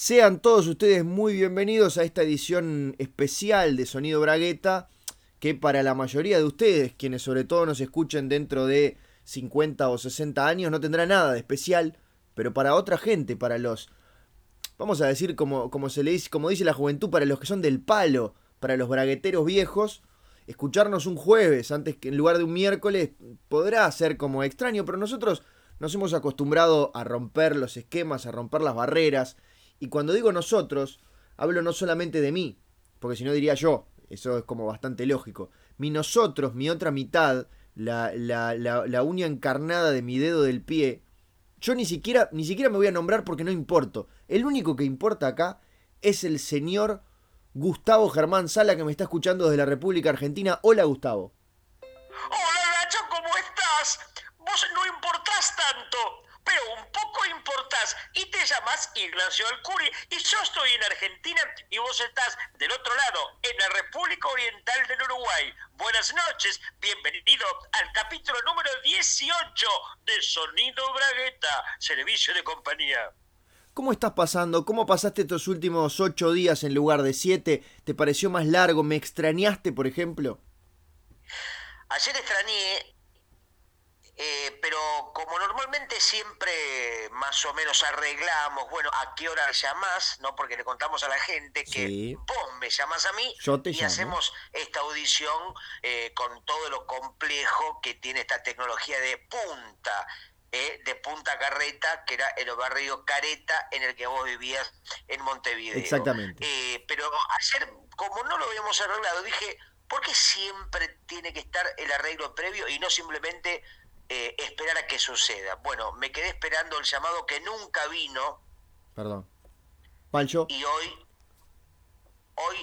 Sean todos ustedes muy bienvenidos a esta edición especial de Sonido Bragueta, que para la mayoría de ustedes, quienes sobre todo nos escuchen dentro de 50 o 60 años, no tendrá nada de especial, pero para otra gente, para los, vamos a decir como, como se le dice, como dice la juventud, para los que son del palo, para los bragueteros viejos, escucharnos un jueves antes que en lugar de un miércoles podrá ser como extraño, pero nosotros nos hemos acostumbrado a romper los esquemas, a romper las barreras, y cuando digo nosotros, hablo no solamente de mí, porque si no diría yo, eso es como bastante lógico. Mi nosotros, mi otra mitad, la, la, la, uña encarnada de mi dedo del pie, yo ni siquiera, ni siquiera me voy a nombrar porque no importo. El único que importa acá es el señor Gustavo Germán Sala que me está escuchando desde la República Argentina. Hola Gustavo. Hola Nacho, ¿cómo estás? Vos no importás tanto, pero un poco importás y te llamas Ignacio Alcuri y yo estoy en Argentina y vos estás del otro lado, en la República Oriental del Uruguay. Buenas noches, bienvenido al capítulo número 18 de Sonido Bragueta, servicio de compañía. ¿Cómo estás pasando? ¿Cómo pasaste estos últimos ocho días en lugar de siete? ¿Te pareció más largo? ¿Me extrañaste, por ejemplo? Ayer extrañé, eh, pero como normalmente siempre más o menos arreglamos, bueno, a qué hora llamás, ¿no? Porque le contamos a la gente que Sí. vos me llamás a mí Yo te y llamo. hacemos esta audición eh, con todo lo complejo que tiene esta tecnología de punta. eh, de Punta Carreta, que era el barrio Careta en el que vos vivías en Montevideo. Exactamente. Eh, pero ayer, como no lo habíamos arreglado, dije, ¿por qué siempre tiene que estar el arreglo previo y no simplemente eh, esperar a que suceda? Bueno, me quedé esperando el llamado que nunca vino Perdón. Pancho. y hoy, hoy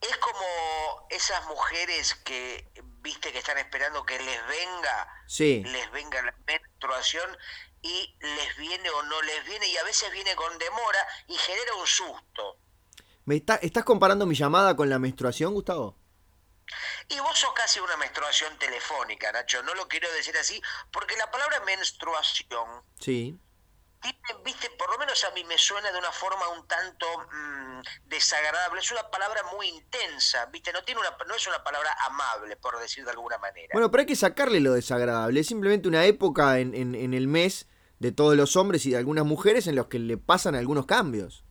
es como esas mujeres que, viste, que están esperando que les venga, Sí. les venga la menstruación y les viene o no les viene y a veces viene con demora y genera un susto. ¿Me está- ¿Estás comparando mi llamada con la menstruación, Gustavo? Y vos sos casi una menstruación telefónica, Nacho. No lo quiero decir así, porque la palabra menstruación, Sí. tiene, viste, por lo menos a mí me suena de una forma un tanto mm, desagradable. Es una palabra muy intensa, viste, no tiene una, no es una palabra amable, por decir de alguna manera. Bueno, pero hay que sacarle lo desagradable. Es simplemente una época en, en- en el mes de todos los hombres y de algunas mujeres en los que le pasan algunos cambios.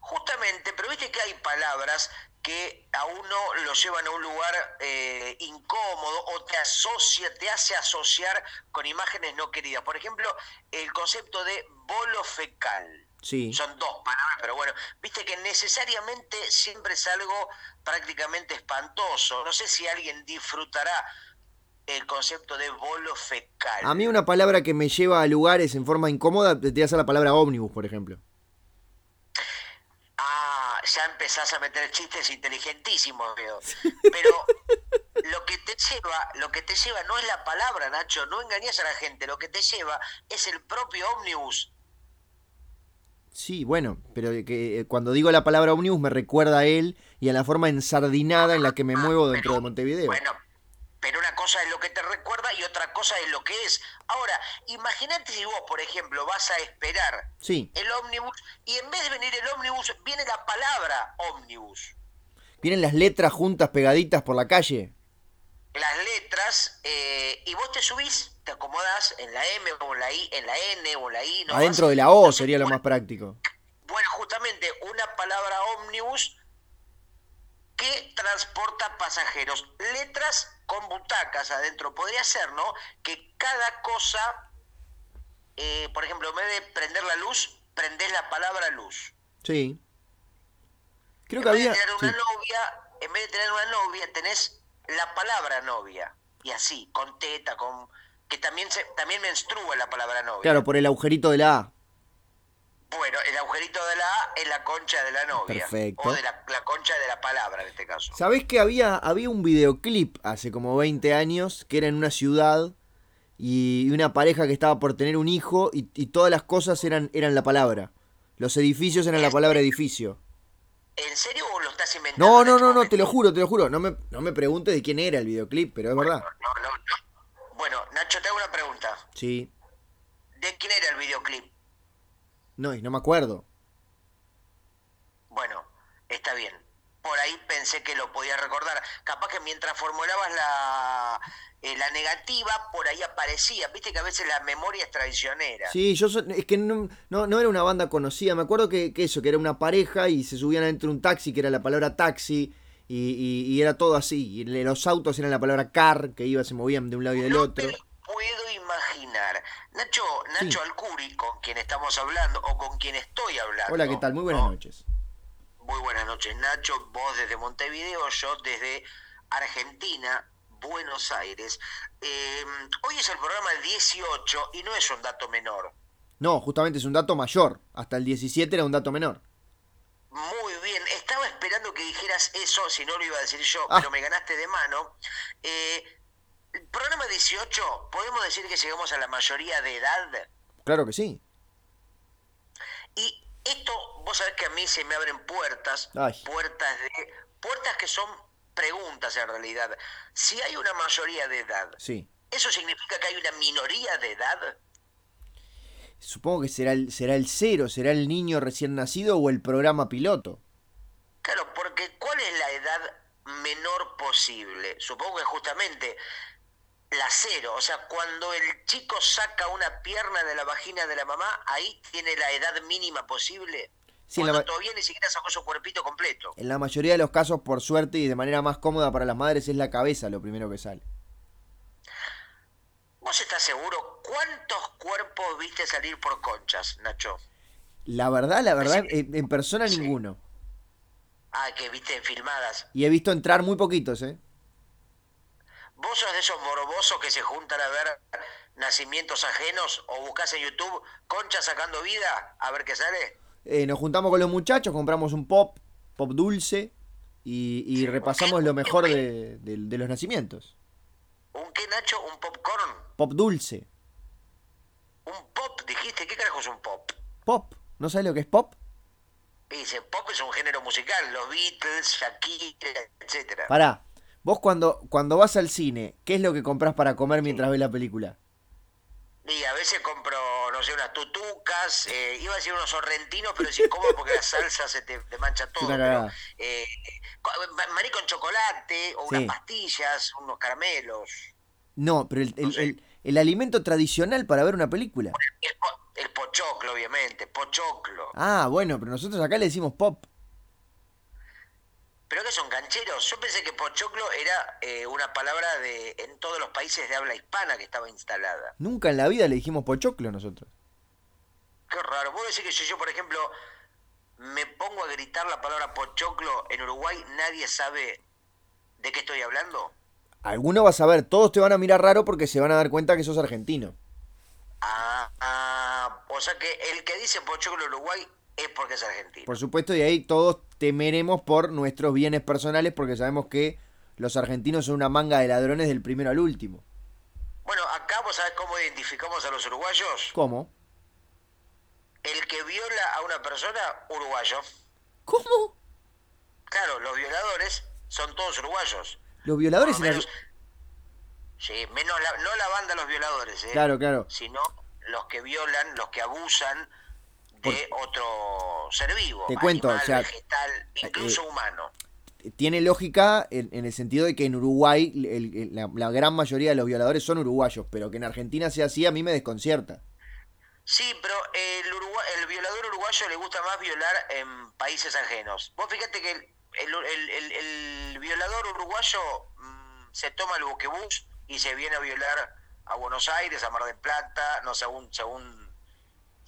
Justamente, pero viste que hay palabras que a uno lo llevan a un lugar eh, incómodo o te asocia, te hace asociar con imágenes no queridas. Por ejemplo, el concepto de bolo fecal. Sí. Son dos palabras, pero bueno, viste que necesariamente siempre es algo prácticamente espantoso. No sé si alguien disfrutará el concepto de bolo fecal. A mí una palabra que me lleva a lugares en forma incómoda, te hace la palabra ómnibus, por ejemplo. Ah, ya empezás a meter chistes inteligentísimos, veo. Pero lo que te lleva, lo que te lleva no es la palabra, Nacho, no engañes a la gente, lo que te lleva es el propio ómnibus. Sí, bueno, pero que eh, cuando digo la palabra ómnibus me recuerda a él y a la forma ensardinada en la que me muevo dentro de Montevideo. Bueno, pero una cosa es lo que te recuerda y otra cosa es lo que es. Ahora, imagínate si vos, por ejemplo, vas a esperar Sí, el ómnibus y en vez de venir el ómnibus, viene la palabra ómnibus. vienen las letras juntas pegaditas por la calle. Las letras, eh, y vos te subís, te acomodás en la M o en la I, en la N o en la I. ¿no? Adentro Vas- de la O sería lo más práctico. Bueno, justamente una palabra ómnibus que transporta pasajeros. Letras con butacas adentro. Podría ser, ¿no? Que cada cosa, eh, por ejemplo, en vez de prender la luz, prendés la palabra luz. Sí. Creo en que vez había... de tener una sí. novia, en vez de tener una novia, tenés la palabra novia. Y así, con teta, con... Que también, se, también menstrua la palabra novia. Claro, por el agujerito de la A. Bueno, el agujerito de la A es la concha de la novia. Perfecto. O de la, la concha de la palabra en este caso. ¿Sabés que había, había un videoclip hace como 20 años que era en una ciudad y una pareja que estaba por tener un hijo y, y todas las cosas eran, eran la palabra? Los edificios eran la palabra edificio. ¿En serio o lo estás inventando? No, no, este no, no, te lo juro, te lo juro. No me, no me preguntes de quién era el videoclip, pero es verdad. No, no, no. Bueno, Nacho, te hago una pregunta. Sí. ¿De quién era el videoclip? No, y no me acuerdo. Bueno, está bien. Por ahí pensé que lo podía recordar. Capaz que mientras formulabas la, eh, la negativa, por ahí aparecía. Viste que a veces la memoria es traicionera. Sí, yo so, es que no, no, era una banda conocida. Me acuerdo que, que, eso, que era una pareja y se subían dentro de un taxi, que era la palabra taxi. Y, y, y, era todo así. Y los autos eran la palabra car, que iba, se movían de un lado y del otro puedo imaginar. Nacho, Nacho Alcuri, con quien estamos hablando, o con quien estoy hablando. Hola, ¿qué tal? Muy buenas ¿no? noches. Muy buenas noches, Nacho. Vos desde Montevideo, yo desde Argentina, Buenos Aires. Eh, hoy es el programa 18 y no es un dato menor. No, justamente es un dato mayor. Hasta el 17 era un dato menor. Muy bien, estaba esperando que dijeras eso, si no lo iba a decir yo, Ah. pero me ganaste de mano. Eh, el programa 18, ¿podemos decir que llegamos a la mayoría de edad? Claro que sí. Y esto, vos sabés que a mí se me abren puertas, Ay. puertas de puertas que son preguntas en realidad. Si hay una mayoría de edad, Sí. ¿eso significa que hay una minoría de edad? Supongo que será el, será el cero, será el niño recién nacido o el programa piloto. Claro, porque ¿cuál es la edad menor posible? Supongo que justamente la cero, o sea, cuando el chico saca una pierna de la vagina de la mamá, ahí tiene la edad mínima posible. Sí, en la cuando todavía ni siquiera sacó su cuerpito completo. En la mayoría de los casos, por suerte y de manera más cómoda para las madres, es la cabeza lo primero que sale. ¿Vos estás seguro cuántos cuerpos viste salir por conchas, Nacho? La verdad, la verdad, Sí. en, en persona Sí. ninguno. Ah, que viste filmadas. Y he visto entrar muy poquitos, ¿eh? ¿Vos sos de esos morbosos que se juntan a ver nacimientos ajenos o buscás en YouTube conchas sacando vida a ver qué sale? Eh, nos juntamos con los muchachos, compramos un pop, pop dulce, y, repasamos lo mejor de, de- de los nacimientos. ¿Un qué, Nacho? ¿Un popcorn? Pop dulce. ¿Un pop? Dijiste, ¿qué carajo es un pop? Pop. ¿No sabes lo que es pop? Dice, pop es un género musical, los Beatles, Shakira, etcétera. Pará. Vos cuando, cuando vas al cine, ¿qué es lo que compras para comer mientras ves la película? Y a veces compro, no sé, unas tutucas, eh, iba a decir unos sorrentinos, pero es incómodo porque la salsa se te, te mancha todo. Pero, eh, maní con chocolate, o Sí. unas pastillas, unos caramelos. No, pero el, el- No sé. el- el alimento tradicional para ver una película. El, po- el pochoclo, obviamente, pochoclo. Ah, bueno, pero nosotros acá le decimos pop. ¿Pero qué son cancheros? Yo pensé que pochoclo era eh, una palabra de en todos los países de habla hispana que estaba instalada. Nunca en la vida le dijimos pochoclo nosotros. Qué raro. ¿Vos decís que si yo, por ejemplo, me pongo a gritar la palabra pochoclo en Uruguay, nadie sabe de qué estoy hablando? Alguno vas a ver, todos te van a mirar raro porque se van a dar cuenta que sos argentino. Ah, ah, o sea que el que dice pochoclo en Uruguay es porque es argentino. Por supuesto, y ahí todos temeremos por nuestros bienes personales porque sabemos que los argentinos son una manga de ladrones del primero al último. Bueno, acá vos sabés cómo identificamos a los uruguayos. ¿Cómo? El que viola a una persona, uruguayo. ¿Cómo? Claro, los violadores son todos uruguayos. Los violadores en menos- Sí, menos la, no la banda los violadores, ¿eh? Claro, claro. sino los que violan, los que abusan de otro ser vivo, Te cuento, o sea, vegetal, incluso eh, humano. Tiene lógica en, en el sentido de que en Uruguay el- el- la, la gran mayoría de los violadores son uruguayos, pero que en Argentina sea así a mí me desconcierta. Sí, pero el, Urugua- el violador uruguayo le gusta más violar en países ajenos. Vos fíjate que el, el- el- violador uruguayo mm, se toma el buquebús y se viene a violar a Buenos Aires, a Mar del Plata, no según, según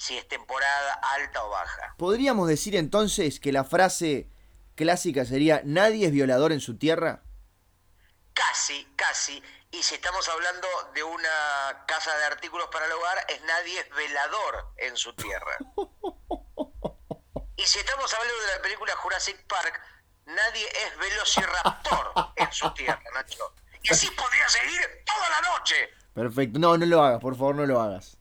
si es temporada alta o baja. ¿Podríamos decir entonces que la frase clásica sería nadie es violador en su tierra? Casi, casi. Y si estamos hablando de una casa de artículos para el hogar, es nadie es velador en su tierra. Y si estamos hablando de la película Jurassic Park, nadie es velociraptor en su tierra, Nacho. Y así podría seguir toda la noche. Perfecto. No, no lo hagas, por favor, no lo hagas.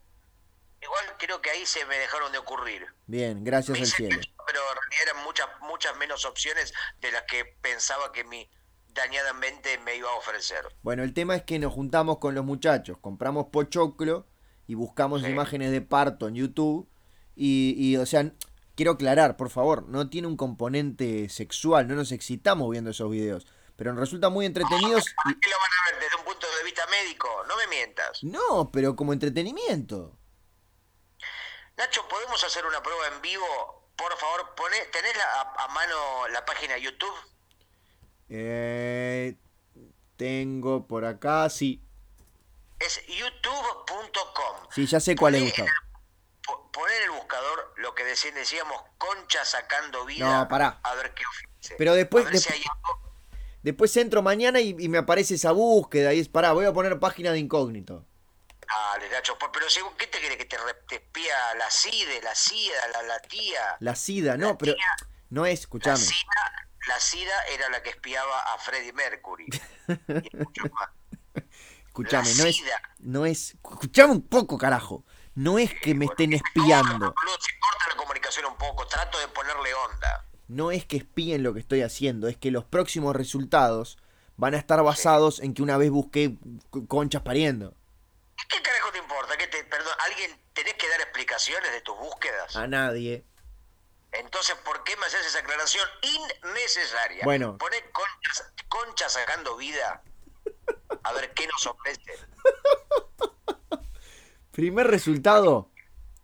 Igual creo que ahí se me dejaron de ocurrir. Bien, gracias al cielo. cacho, pero en realidad eran muchas, muchas menos opciones de las que pensaba que mi dañada mente me iba a ofrecer. Bueno, el tema es que nos juntamos con los muchachos, compramos pochoclo y buscamos Sí. imágenes de parto en YouTube. Y, y, o sea, quiero aclarar, por favor, no tiene un componente sexual, no nos excitamos viendo esos videos, pero nos resulta muy entretenidos. ¿Para qué lo van a ver desde un punto de vista médico? No me mientas. No, pero como entretenimiento. Nacho, ¿podemos hacer una prueba en vivo? Por favor, pone, ¿tenés a, a mano la página de YouTube? Eh, tengo por acá, sí. Es youtube.com. Sí, ya sé cuál es, Gustavo. Poner en el buscador lo que decíamos, concha sacando vida. No, pará. A ver qué ofrece. Pero después... Después entro mañana y, me aparece esa búsqueda y es, pará, voy a poner página de incógnito. Dale, Nacho, pero según, ¿qué te quiere que te, te espía la CIDE, la SIDA, la, la tía? La SIDA, no, pero no es, escuchame. La SIDA, la SIDA era la que espiaba a Freddie Mercury. y mucho más. Escuchame, no es, no es. Escuchame un poco, carajo. No es que me estén espiando. No, se corta la comunicación un poco, trato de ponerle onda. No es que espíen lo que estoy haciendo, es que los próximos resultados van a estar basados en que una vez busqué conchas pariendo. ¿Qué carajo te importa? ¿Qué te, perdón, ¿alguien tenés que dar explicaciones de tus búsquedas? A nadie. Entonces, ¿por qué me haces esa aclaración innecesaria? Bueno. Poné conchas, conchas sacando vida a ver qué nos ofrece. Primer resultado.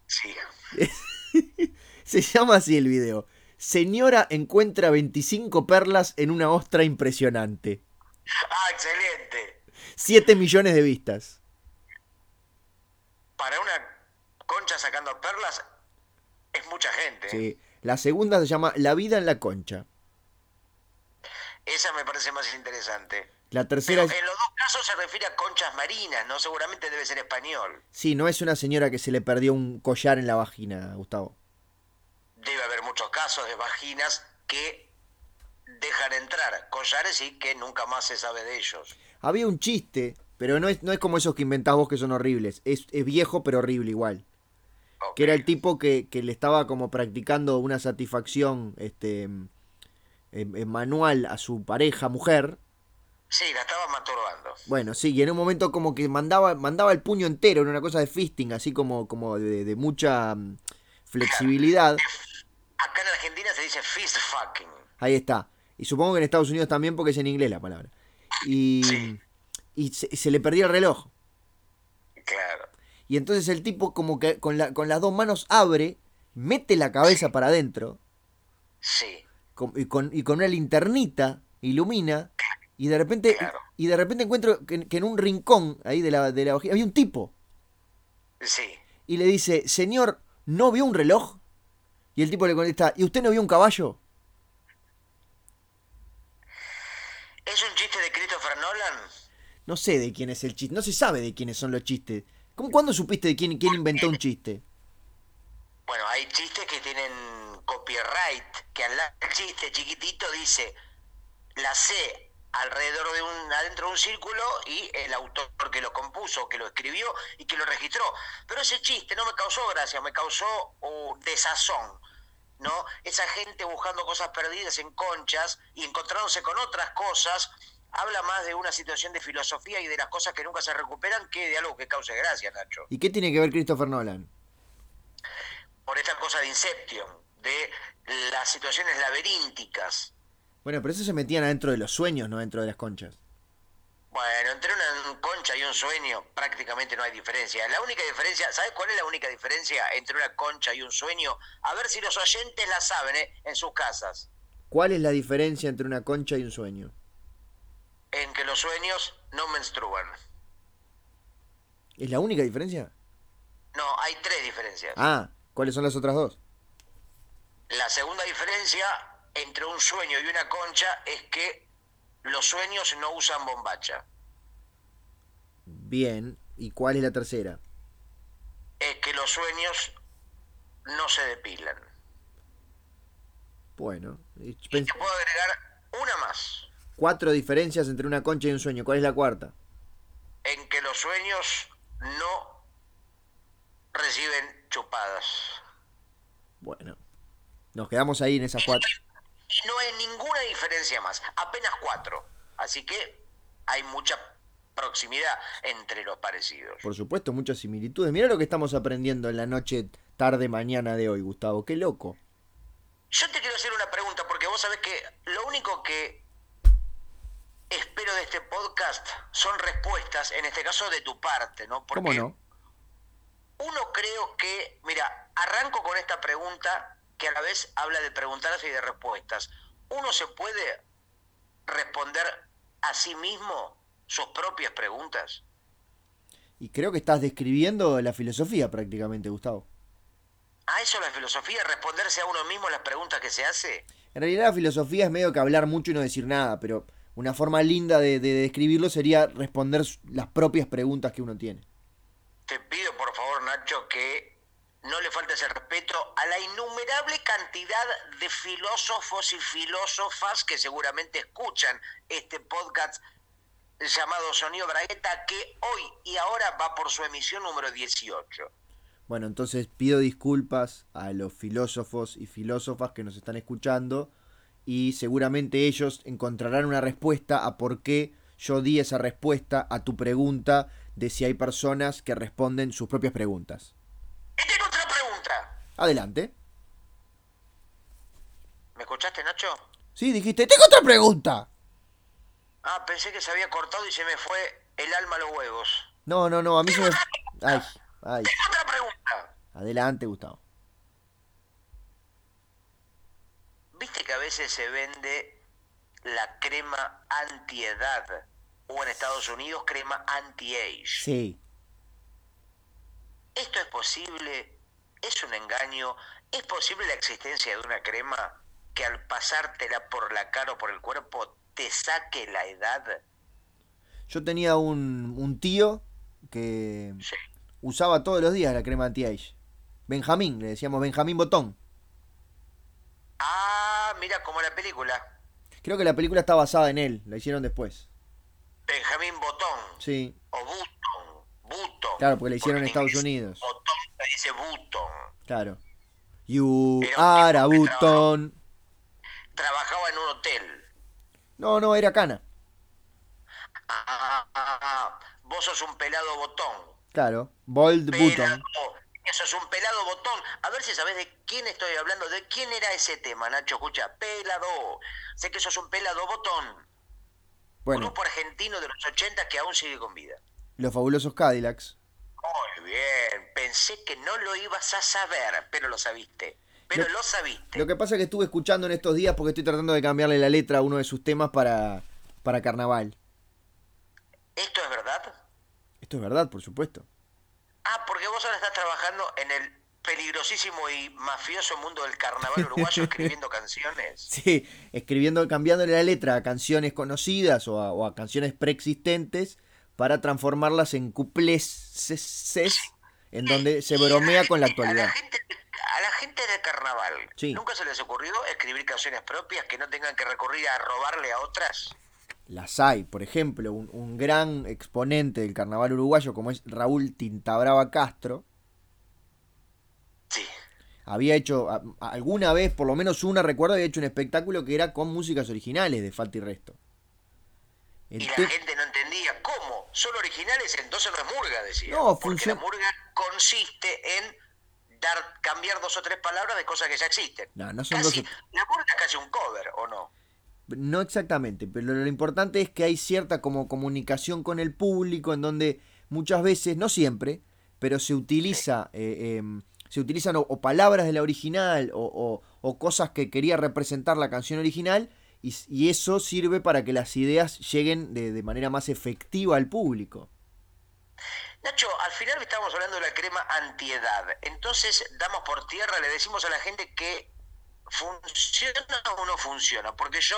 Sí. Se llama así el video. Señora encuentra 25 perlas en una ostra impresionante. Ah, excelente. 7 millones de vistas. Para una sacando perlas es mucha gente. Sí. La segunda se llama La vida en la concha. Esa me parece más interesante. La tercera En los dos casos se refiere a conchas marinas, ¿no? Seguramente debe ser español. Sí, no es una señora que se le perdió un collar en la vagina, Gustavo. Debe haber muchos casos de vaginas que dejan entrar collares y que nunca más se sabe de ellos. Había un chiste, pero no es, no es como esos que inventás vos que son horribles. Es, viejo pero horrible igual. Que era el tipo que, le estaba como practicando una satisfacción este, manual a su pareja mujer Sí, la estaba masturbando. Bueno, sí, y en un momento como que mandaba, mandaba el puño entero, en una cosa de fisting, así como, como de, mucha mm, flexibilidad. Acá en Argentina se dice fist fucking. Ahí está. Y supongo que en Estados Unidos también porque es en inglés la palabra. Y, y se, le perdía el reloj. Claro. Y entonces el tipo como que con, la, con las dos manos abre, mete la cabeza para adentro. Sí. y, con, y con una linternita ilumina y de repente, y de repente encuentro que, en un rincón ahí de la, de la había un tipo. Sí. Y le dice, señor, ¿no vio un reloj? Y el tipo le contesta, ¿y usted no vio un caballo? ¿Es un chiste de Christopher Nolan? No sé de quién es el chiste, no se sabe de quiénes son los chistes. ¿Cómo, ¿Cuándo supiste de quién, quién inventó un chiste? Bueno, hay chistes que tienen copyright, que al chiste chiquitito dice, la C alrededor de un, adentro de un círculo y el autor que lo compuso, que lo escribió y que lo registró. Pero ese chiste no me causó gracia, me causó uh, desazón. ¿no? Esa gente buscando cosas perdidas en conchas y encontrándose con otras cosas, habla más de una situación de filosofía y de las cosas que nunca se recuperan que de algo que cause gracia, Nacho. ¿Y qué tiene que ver Christopher Nolan? Por esta cosa de Inception, de las situaciones laberínticas bueno, pero eso se metían adentro de los sueños, no dentro de las conchas. Bueno, entre una concha y un sueño prácticamente no hay diferencia. La única diferencia, ¿sabes cuál es la única diferencia entre una concha y un sueño? A ver si los oyentes la saben ¿eh? en sus casas. ¿Cuál es la diferencia entre una concha y un sueño? En que los sueños no menstruan. ¿Es la única diferencia? No, hay tres diferencias. Ah, ¿cuáles son las otras dos? La segunda diferencia entre un sueño y una concha es que los sueños no usan bombacha. Bien, ¿y cuál es la tercera? Es que los sueños no se depilan. Bueno, y te puedo agregar una más. Cuatro diferencias entre una concha y un sueño. ¿Cuál es la cuarta? En que los sueños no reciben chupadas. Bueno, nos quedamos ahí en esas cuatro y no hay ninguna diferencia más, apenas cuatro. Así que hay mucha proximidad entre los parecidos. Por supuesto, muchas similitudes. Mira lo que estamos aprendiendo en la noche, tarde, mañana de hoy, Gustavo. Qué loco. yo te quiero hacer una pregunta, porque vos sabés que lo único que espero de este podcast son respuestas, en este caso de tu parte, ¿no? Porque ¿Cómo no? Uno creo que, mira, arranco con esta pregunta que a la vez habla de preguntarse y de respuestas. ¿Uno se puede responder a sí mismo sus propias preguntas? Y creo que estás describiendo la filosofía prácticamente, Gustavo. ¿A eso la filosofía? ¿Responderse a uno mismo las preguntas que se hace? En realidad la filosofía es medio que hablar mucho y no decir nada, pero una forma linda de, de describirlo sería responder las propias preguntas que uno tiene. Te pido por favor, Nacho, que no le faltes el respeto a la innumerable cantidad de filósofos y filósofas que seguramente escuchan este podcast llamado Sonido Bragueta, que hoy y ahora va por su emisión número 18. Bueno, entonces pido disculpas a los filósofos y filósofas que nos están escuchando y seguramente ellos encontrarán una respuesta a por qué yo di esa respuesta a tu pregunta de si hay personas que responden sus propias preguntas. Y tengo otra pregunta. Adelante. ¿Me escuchaste, Nacho? Sí, dijiste, tengo otra pregunta. Ah, pensé que se había cortado y se me fue el alma a los huevos. No, no, no, a mí se me... Ay, ay. Tengo otra pregunta. Adelante, Gustavo. ¿Viste que a veces se vende la crema antiedad? O en Estados Unidos crema anti-age. Sí. ¿Esto es posible? ¿Es un engaño? ¿Es posible la existencia de una crema que al pasártela por la cara o por el cuerpo te saque la edad? Yo tenía un, un tío que Sí. usaba todos los días la crema anti-age. Benjamín, le decíamos Benjamín Botón. Ah, mira como la película. Creo que la película está basada en él, la hicieron después. Benjamín Botón. Sí, O Button. Button. Claro, porque la hicieron en Estados Unidos. Botón se dice Button. claro. You are a Button. Trabajaba en un hotel. No, no, era Cana. Ah, ah, ah, vos sos un pelado botón. Claro. Bold Pelado. Button. Eso es un pelado botón. A ver si sabés de quién estoy hablando. ¿De quién era ese tema, Nacho? Escucha, pelado. Sé que sos un pelado botón. Bueno, Grupo argentino de los 80 que aún sigue con vida. los fabulosos Cadillacs. Muy bien. Pensé que no lo ibas a saber, pero lo sabiste. Pero Lo- lo, sabiste. Lo que pasa es que estuve escuchando en estos días porque estoy tratando de cambiarle la letra a uno de sus temas para, para carnaval. ¿Esto es verdad? Esto es verdad, por supuesto. Ah, porque vos ahora estás trabajando en el peligrosísimo y mafioso mundo del carnaval uruguayo escribiendo canciones. Sí, escribiendo, cambiándole la letra a canciones conocidas o a, o a canciones preexistentes para transformarlas en cuplés ses- ses, en donde se la bromea con la A actualidad. la gente, a la gente de carnaval, Sí. ¿nunca se les ocurrió escribir canciones propias que no tengan que recurrir a robarle a otras? Las hay, por ejemplo, un, un gran exponente del carnaval uruguayo como es Raúl Tintabrava Castro, Sí. había hecho a- alguna vez, por lo menos una, recuerdo, había hecho un espectáculo que era con músicas originales de Falta y Resto. El Y la te- gente no entendía cómo. Son originales, entonces no es murga, decía. No, Porque la murga consiste en dar, cambiar dos o tres palabras de cosas que ya existen. No, no son Casi, dos La murga es casi un cover, ¿o no? No exactamente, pero lo importante es que hay cierta como comunicación con el público en donde muchas veces, no siempre, pero se utiliza, eh, em, se utilizan o, palabras de la original o, cosas que quería representar la canción original y, eso sirve para que las ideas lleguen de, de manera más efectiva al público. Nacho, al final estamos hablando de la crema antiedad. Entonces, damos por tierra, le decimos a la gente que funciona o no funciona. Porque yo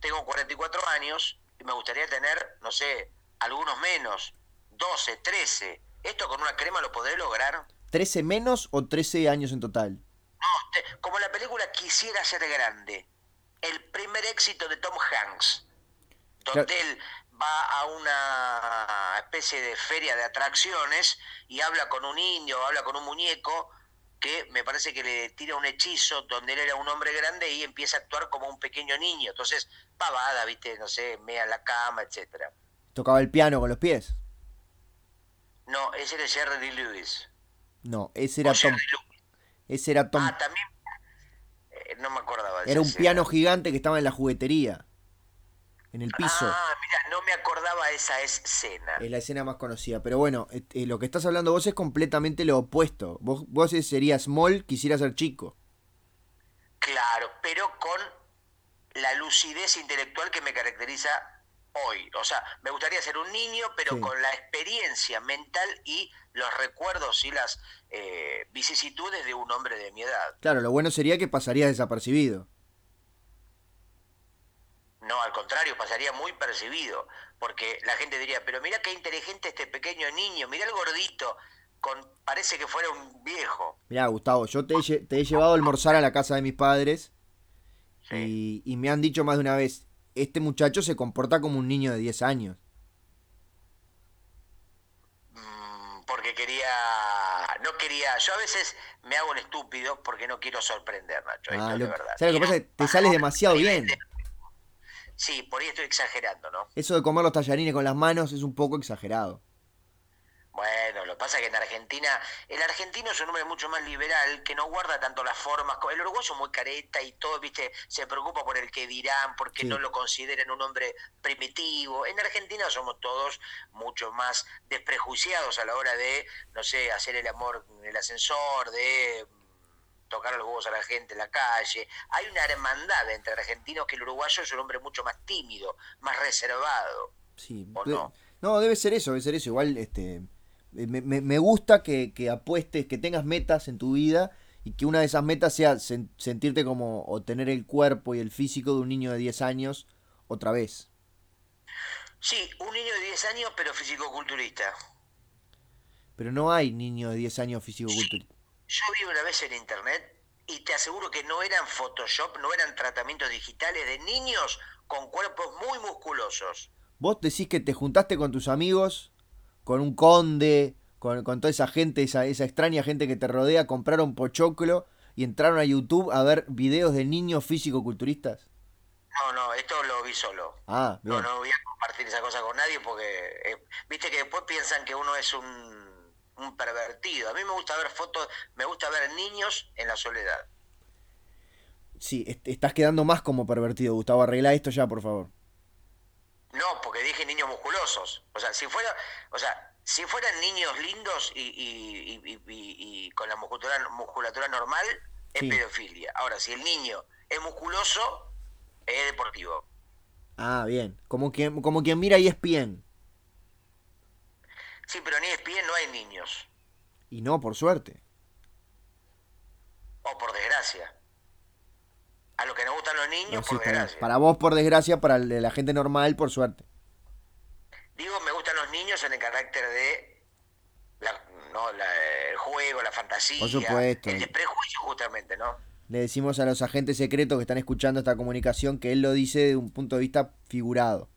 tengo 44 años y me gustaría tener, no sé, algunos menos, 12, 13. ¿Esto con una crema lo podré lograr? ¿13 menos o 13 años en total? No, te- como la película Quisiera ser grande. El primer éxito de Tom Hanks. Donde Claro. él va a una especie de feria de atracciones y habla con un indio, habla con un muñeco que me parece que le tira un hechizo donde él era un hombre grande y empieza a actuar como un pequeño niño. Entonces, pavada, viste, no sé, mea la cama, etcétera. ¿Tocaba el piano con los pies? No, ese era Jerry Lewis. No, ese era O Tom, ese era Tom Ah, también. eh, no me acordaba de Era un piano gigante que estaba en la juguetería. En el piso. Ah, mira, no me acordaba esa escena. Es la escena más conocida. Pero bueno, eh, eh, lo que estás hablando vos es completamente lo opuesto. Vos, vos serías small, quisiera ser chico. Claro, pero con la lucidez intelectual que me caracteriza hoy. O sea, me gustaría ser un niño, pero Sí. con la experiencia mental y los recuerdos y las eh, vicisitudes de un hombre de mi edad. Claro, lo bueno sería que pasarías desapercibido. No, al contrario, pasaría muy percibido, porque la gente diría, pero mira qué inteligente este pequeño niño, mira el gordito, con, parece que fuera un viejo. Mirá, Gustavo, yo te he, lle- te he llevado a almorzar a la casa de mis padres Sí. y, y me han dicho más de una vez, este muchacho se comporta como un niño de 10 años. Mm, porque quería, no quería, yo a veces me hago un estúpido porque no quiero sorprender, Nacho, Ah, es lo- verdad. ¿sabes lo que pasa? Te sales demasiado el bien. Sí, por ahí estoy exagerando, ¿no? Eso de comer los tallarines con las manos es un poco exagerado. Bueno, lo que pasa es que en Argentina, el argentino es un hombre mucho más liberal, que no guarda tanto las formas. El uruguayo es muy careta y todo, viste, se preocupa por el que dirán, porque Sí. no lo consideran un hombre primitivo. En Argentina somos todos mucho más desprejuiciados a la hora de, no sé, hacer el amor en el ascensor, de tocar los huevos a la gente en la calle. Hay una hermandad entre argentinos que el uruguayo es un hombre mucho más tímido, más reservado. Sí. ¿O no? no, debe ser eso, debe ser eso. Igual, este, me, me- me gusta que, que apuestes, que tengas metas en tu vida y que una de esas metas sea sen- sentirte como o tener el cuerpo y el físico de un niño de 10 años otra vez. Sí, un niño de 10 años, pero fisicoculturista. Pero no hay niños de 10 años físico-culturistas. Yo vi una vez en internet y te aseguro que no eran Photoshop, no eran tratamientos digitales de niños con cuerpos muy musculosos. Vos decís que te juntaste con tus amigos, con un conde, con, con toda esa gente, esa, esa extraña gente que te rodea, compraron pochoclo y entraron a YouTube a ver videos de niños físico-culturistas. No, no, esto lo vi solo. Ah, No, no voy a compartir esa cosa con nadie porque, eh, viste que después piensan que uno es un, un pervertido. A mí me gusta ver fotos, me gusta ver niños en la soledad. Sí, est- estás quedando más como pervertido, Gustavo. Arregla esto ya, por favor. No, porque dije niños musculosos. O sea, si fuera, o sea, si fueran niños lindos y, y- y- con la musculatura, musculatura normal, es Sí. pedofilia. Ahora, si el niño es musculoso, es deportivo. Ah, bien. Como quien, como quien mira y es bien. Sí, pero ni ESPN no hay niños. Y no, por suerte. O por desgracia. A los que nos gustan los niños, No, sí, por desgracia. Para vos, por desgracia, para la gente normal, por suerte. Digo, me gustan los niños en el carácter de la- no, la- el juego, la fantasía, Por supuesto. el desprejuicio justamente, ¿no? Le decimos a los agentes secretos que están escuchando esta comunicación que él lo dice de un punto de vista figurado.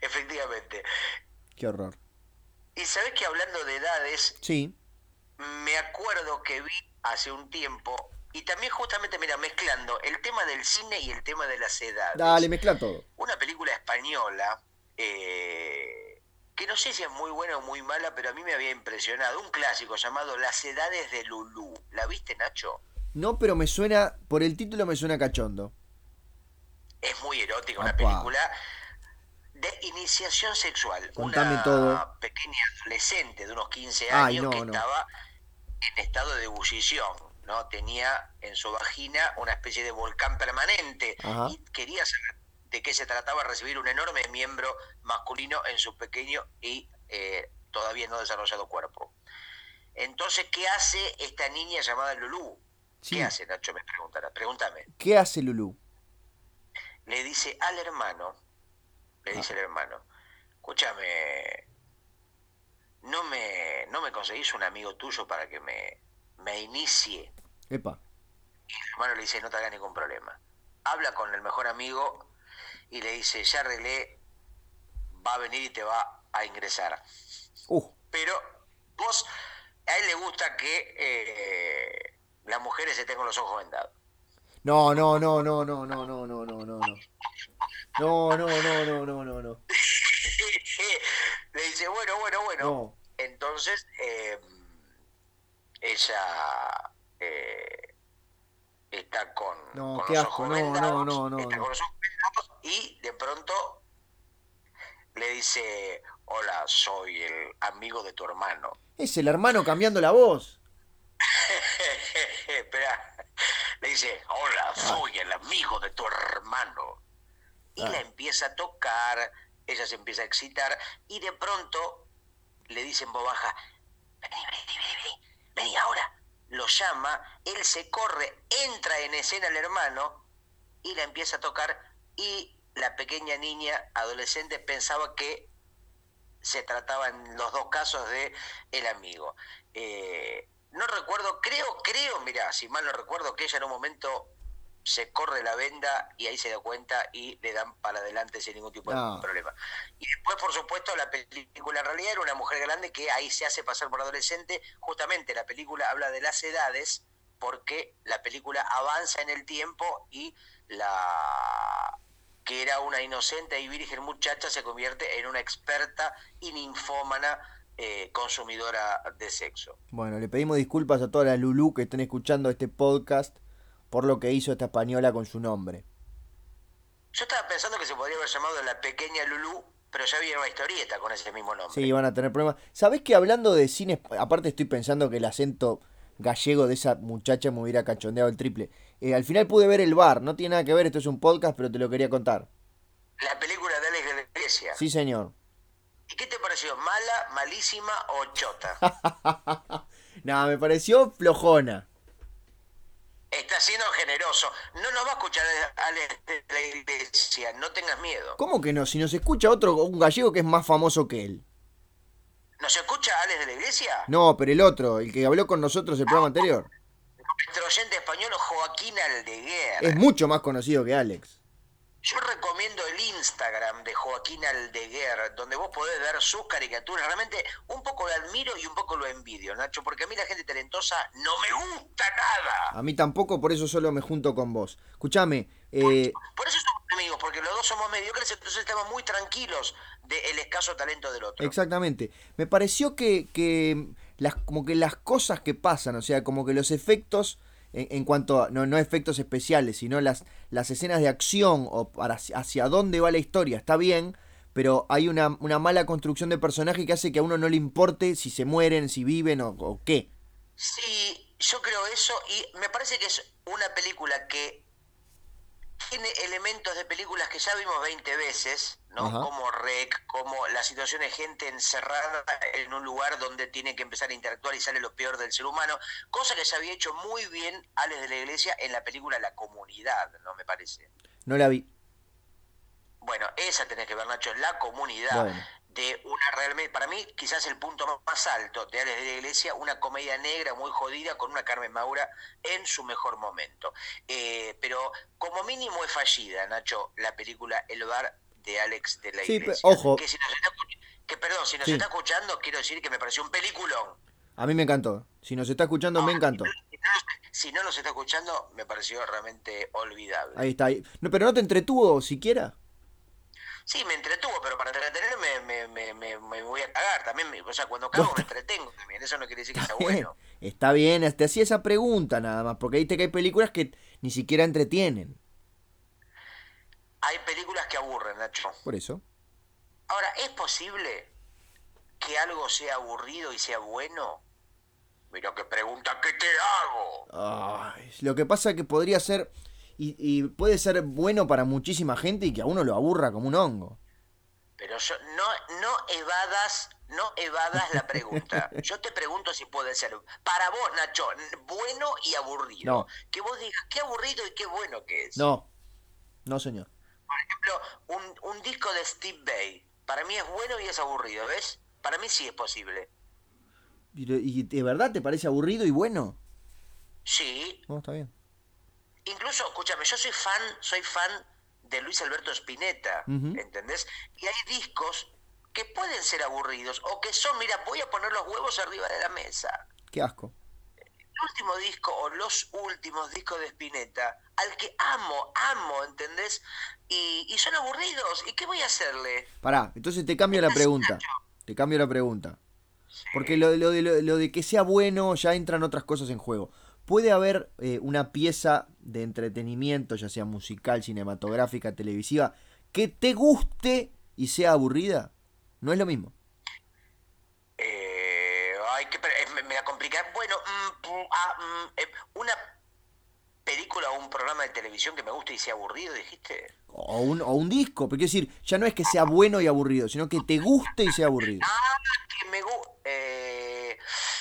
Efectivamente. Qué horror. Y sabes que hablando de edades, Sí. me acuerdo que vi hace un tiempo, y también justamente, mira, mezclando el tema del cine y el tema de las edades. Dale, mezcla todo. Una película española, eh, que no sé si es muy buena o muy mala, pero a mí me había impresionado, un clásico llamado Las Edades de Lulú. ¿La viste, Nacho? No, pero me suena, por el título me suena cachondo. Es muy erótica, una película de iniciación sexual. Contame una todo. pequeña adolescente de unos 15 Ay, años no, que no. estaba en estado de ebullición, ¿no? Tenía en su vagina una especie de volcán permanente Ajá. y quería saber de qué se trataba recibir un enorme miembro masculino en su pequeño y eh, todavía no desarrollado cuerpo. Entonces, ¿qué hace esta niña llamada Lulú? Sí. ¿Qué hace, Nacho? Me preguntará. Pregúntame ¿Qué hace Lulú? le dice al hermano, le dice Ah. al hermano, escúchame, no me, no me conseguís un amigo tuyo para que me, me inicie. Epa. Y el hermano le dice, no te hagas ningún problema. Habla con el mejor amigo y le dice, ya arreglé, va a venir y te va a ingresar. Uh, Pero vos, a él le gusta que eh, las mujeres se tengan los ojos vendados. no, no, no, no, no, no, no, no, no, no, no. No, no, no, no, no, no, le dice, bueno, bueno, bueno. No. Entonces, eh, ella eh, está con, No, con qué los asco, ojos no, vendados, no, no, está no. con los ojos vendados y de pronto le dice, hola, soy el amigo de tu hermano. Es el hermano cambiando la voz. Espera, le dice, hola, soy el amigo de tu hermano. Y Ah. la empieza a tocar, ella se empieza a excitar y de pronto le dice en voz baja, vení, vení, vení, vení, vení ahora. Lo llama, él se corre, entra en escena el hermano y la empieza a tocar y la pequeña niña adolescente pensaba que se trataba en los dos casos de el amigo. Eh, no recuerdo, creo, creo, mira, si mal no recuerdo, que ella en un momento se corre la venda y ahí se da cuenta y le dan para adelante sin ningún tipo No. de problema. Y después, por supuesto, la película en realidad era una mujer grande que ahí se hace pasar por adolescente. Justamente la película habla de las edades porque la película avanza en el tiempo y la que era una inocente y virgen muchacha se convierte en una experta y ninfómana eh, consumidora de sexo. Bueno, le pedimos disculpas a todas las Lulú que estén escuchando este podcast por lo que hizo esta española con su nombre. Yo estaba pensando que se podría haber llamado La Pequeña Lulú, pero ya había una historieta con ese mismo nombre. Sí, van a tener problemas. ¿Sabés que hablando de cine, aparte estoy pensando que el acento gallego de esa muchacha me hubiera cachondeado el triple. Eh, al final pude ver el bar, no tiene nada que ver, esto es un podcast, pero te lo quería contar. La película de Alex de la Iglesia. Sí, señor. ¿Y qué te pareció? ¿Mala, malísima o chota? Nada, me pareció flojona. Está siendo generoso. No nos va a escuchar Alex de la Iglesia, no tengas miedo. ¿Cómo que no? Si nos escucha otro, un gallego que es más famoso que él. ¿Nos escucha Alex de la Iglesia? No, pero el otro, el que habló con nosotros el programa anterior, Nuestro oyente español Joaquín Aldeguer. es mucho más conocido que Alex. Yo recomiendo el Instagram de Joaquín Aldeguer, donde vos podés ver sus caricaturas. Realmente un poco lo admiro y un poco lo envidio, Nacho, porque a mí la gente talentosa no me gusta nada. A mí tampoco, por eso solo me junto con vos. Escuchame, eh, Por eso somos amigos, porque los dos somos mediocres, entonces estamos muy tranquilos del escaso talento del otro. exactamente. Me pareció que, que las, como que las cosas que pasan, o sea, como que los efectos, en, cuanto a, no, no efectos especiales, sino las, las escenas de acción o para, hacia dónde va la historia, está bien, pero hay una, una mala construcción de personaje que hace que a uno no le importe si se mueren, si viven o, o qué. Sí, yo creo eso y me parece que es una película que tiene elementos de películas que ya vimos 20 veces, ¿no? Ajá. Como Rec, como la situación de gente encerrada en un lugar donde tiene que empezar a interactuar y sale lo peor del ser humano, cosa que se había hecho muy bien Alex de la Iglesia en la película La Comunidad, ¿no? Me parece. No la vi. Bueno, esa tenés que ver, Nacho, La Comunidad. Bueno. De una realmente, para mí, quizás el punto más alto de Alex de la Iglesia, una comedia negra muy jodida con una Carmen Maura en su mejor momento. Eh, pero como mínimo es fallida, Nacho, la película El Bar de Alex de la Sí, Iglesia. ojo. Que si nos está, que, perdón, si nos Sí. está escuchando, quiero decir que me pareció un peliculón. A mí me encantó. Si nos está escuchando, me encantó. Si no, si no nos está escuchando, me pareció realmente olvidable. Ahí está. ahí. No, pero no te entretuvo siquiera. Sí, me entretuvo, pero para entretenerme me, me, me, me voy a cagar. También, me- o sea, cuando cago me entretengo también. Eso no quiere decir que sea bueno. Está bien, te hacía esa pregunta nada más, porque viste que hay películas que ni siquiera entretienen. Hay películas que aburren, Nacho. Por eso. Ahora, ¿es posible que algo sea aburrido y sea bueno? Mira qué pregunta que te hago. Ay, lo que pasa que podría ser. Y, y puede ser bueno para muchísima gente y que a uno lo aburra como un hongo. Pero yo, no, no evadas, no evadas la pregunta. Yo te pregunto si puede ser para vos, Nacho, bueno y aburrido. No. Que vos digas qué aburrido y qué bueno que es. No. No, señor. Por ejemplo, un, un disco de Steve Bay. Para mí es bueno y es aburrido, ¿ves? Para mí sí es posible. ¿Y, y de verdad te parece aburrido y bueno? Sí. No, está bien. Incluso, escúchame, yo soy fan, soy fan de Luis Alberto Spinetta, Ujú. ¿entendés? Y hay discos que pueden ser aburridos o que son, mira, voy a poner los huevos arriba de la mesa. Qué asco. El último disco o los últimos discos de Spinetta, al que amo, amo, ¿entendés? Y, y son aburridos. ¿Y qué voy a hacerle? Pará, entonces te cambio la pregunta. Te cambio la pregunta. Porque lo, lo de, lo, lo de que sea bueno ya entran otras cosas en juego. ¿Puede haber eh, una pieza de entretenimiento, ya sea musical, cinematográfica, televisiva, que te guste y sea aburrida? No es lo mismo. Eh, ay, que, me, me la complica. Bueno, mm, ah, mm, eh, una película o un programa de televisión que me guste y sea aburrido, dijiste. O un, o un disco, pero quiero decir, ya no es que sea bueno y aburrido, sino que te guste y sea aburrido. Ah, que me gusta. Eh,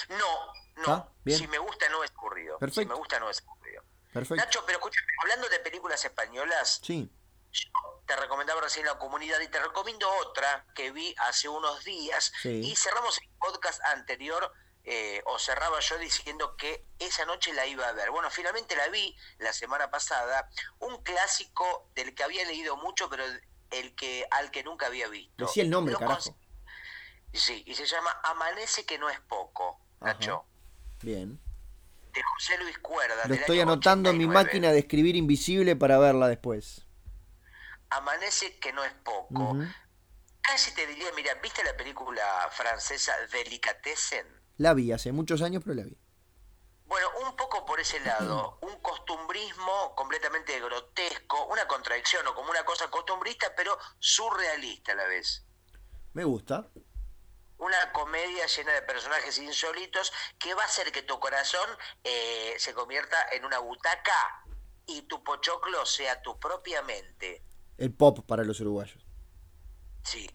no, no. ¿Ah? Bien. Si me gusta, no es aburrido. Si Perfecto. me gusta, no es aburrido. Perfecto. Nacho, pero escúchame, hablando de películas españolas, Sí. yo te recomendaba recién la comunidad y te recomiendo otra que vi hace unos días Sí. y cerramos el podcast anterior eh, o cerraba yo diciendo que esa noche la iba a ver. Bueno, finalmente la vi la semana pasada, un clásico del que había leído mucho, pero el que al que nunca había visto. Decía el nombre, Lo carajo. Sí, y se llama Amanece que no es poco, Ajá. Bien. de José Luis Cuerda. Lo del estoy año anotando en mi 89. máquina de escribir invisible para verla después. Amanece que no es poco. Casi te diría, mira, ¿viste la película francesa Delicatessen? La vi hace muchos años, pero la vi. Bueno, un poco por ese lado, un costumbrismo completamente grotesco, una contradicción o como una cosa costumbrista, pero surrealista a la vez. Me gusta. Una comedia llena de personajes insólitos que va a hacer que tu corazón eh, se convierta en una butaca y tu pochoclo sea tu propia mente. El pop para los uruguayos. Sí,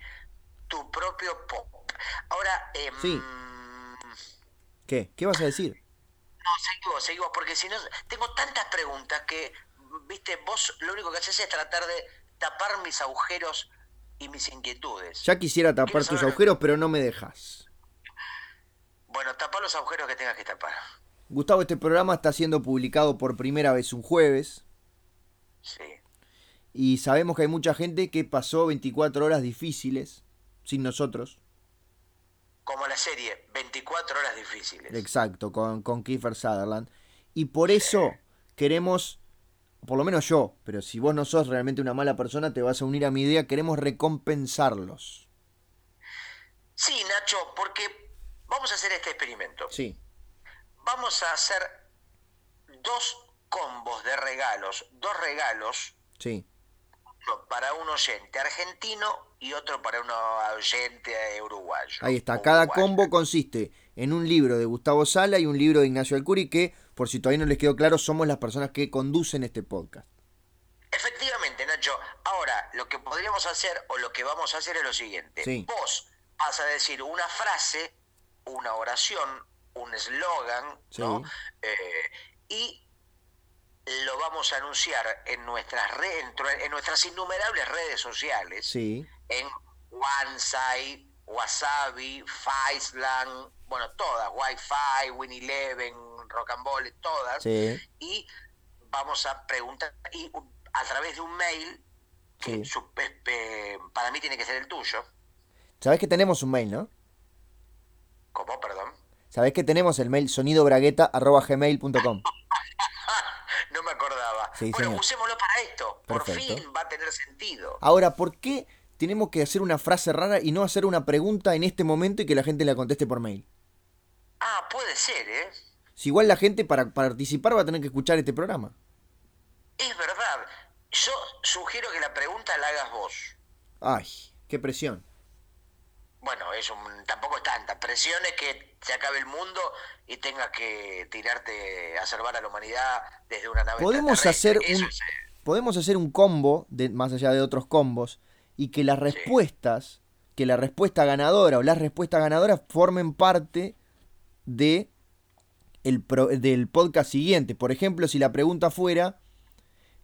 tu propio pop. Ahora, em, Sí. ¿Qué? ¿Qué vas a decir? No, seguimos, seguimos, porque si no, tengo tantas preguntas que, viste, vos lo único que haces es tratar de tapar mis agujeros y mis inquietudes. Ya quisiera tapar tus agujeros, pero no me dejas. Bueno, tapa los agujeros que tengas que tapar. Gustavo, este programa está siendo publicado por primera vez un jueves Sí. y sabemos que hay mucha gente que pasó 24 horas difíciles sin nosotros. Como la serie, 24 horas difíciles. Exacto, con, con Kiefer Sutherland. Y por eso queremos, por lo menos yo, pero si vos no sos realmente una mala persona, te vas a unir a mi idea, queremos recompensarlos. Sí, Nacho, porque vamos a hacer este experimento. Sí. Vamos a hacer dos combos de regalos, dos regalos, Sí. uno para un oyente argentino y otro para un oyente uruguayo. Ahí está. Cada Uruguayo. combo consiste en un libro de Gustavo Sala y un libro de Ignacio Alcuri, que, por si todavía no les quedó claro, somos las personas que conducen este podcast. Efectivamente, Nacho. Ahora, lo que podríamos hacer o lo que vamos a hacer es lo siguiente. Sí. Vos vas a decir una frase, una oración, un eslogan, ¿no? Eh, y lo vamos a anunciar en nuestras re- en, nuestras innumerables redes sociales, Sí. en OneSide, Wasabi, Faisland, bueno, todas, Wi-Fi, Win11, Rock and Ball, todas Sí. y vamos a preguntar y a través de un mail que Sí. su- eh, para mí tiene que ser el tuyo Sabés que tenemos un mail, ¿no? ¿cómo? perdón Sabés que tenemos el mail sonidobragueta.gmail.com. no me acordaba Sí, bueno señor. usémoslo para esto por fin va a tener sentido Ahora, ¿por qué tenemos que hacer una frase rara y no hacer una pregunta en este momento y que la gente la conteste por mail? ah puede ser ¿eh? Si igual la gente para participar va a tener que escuchar este programa. es verdad. Yo sugiero que la pregunta la hagas vos. Ay, qué presión. bueno es un, tampoco es tanta. Presión es que se acabe el mundo y tengas que tirarte a salvar a la humanidad desde una nave Podemos hacer un, es, eh, podemos hacer un combo, de, más allá de otros combos, y que las respuestas, que la respuesta ganadora o las respuestas ganadoras formen parte de el pro- del podcast siguiente. Por ejemplo, si la pregunta fuera,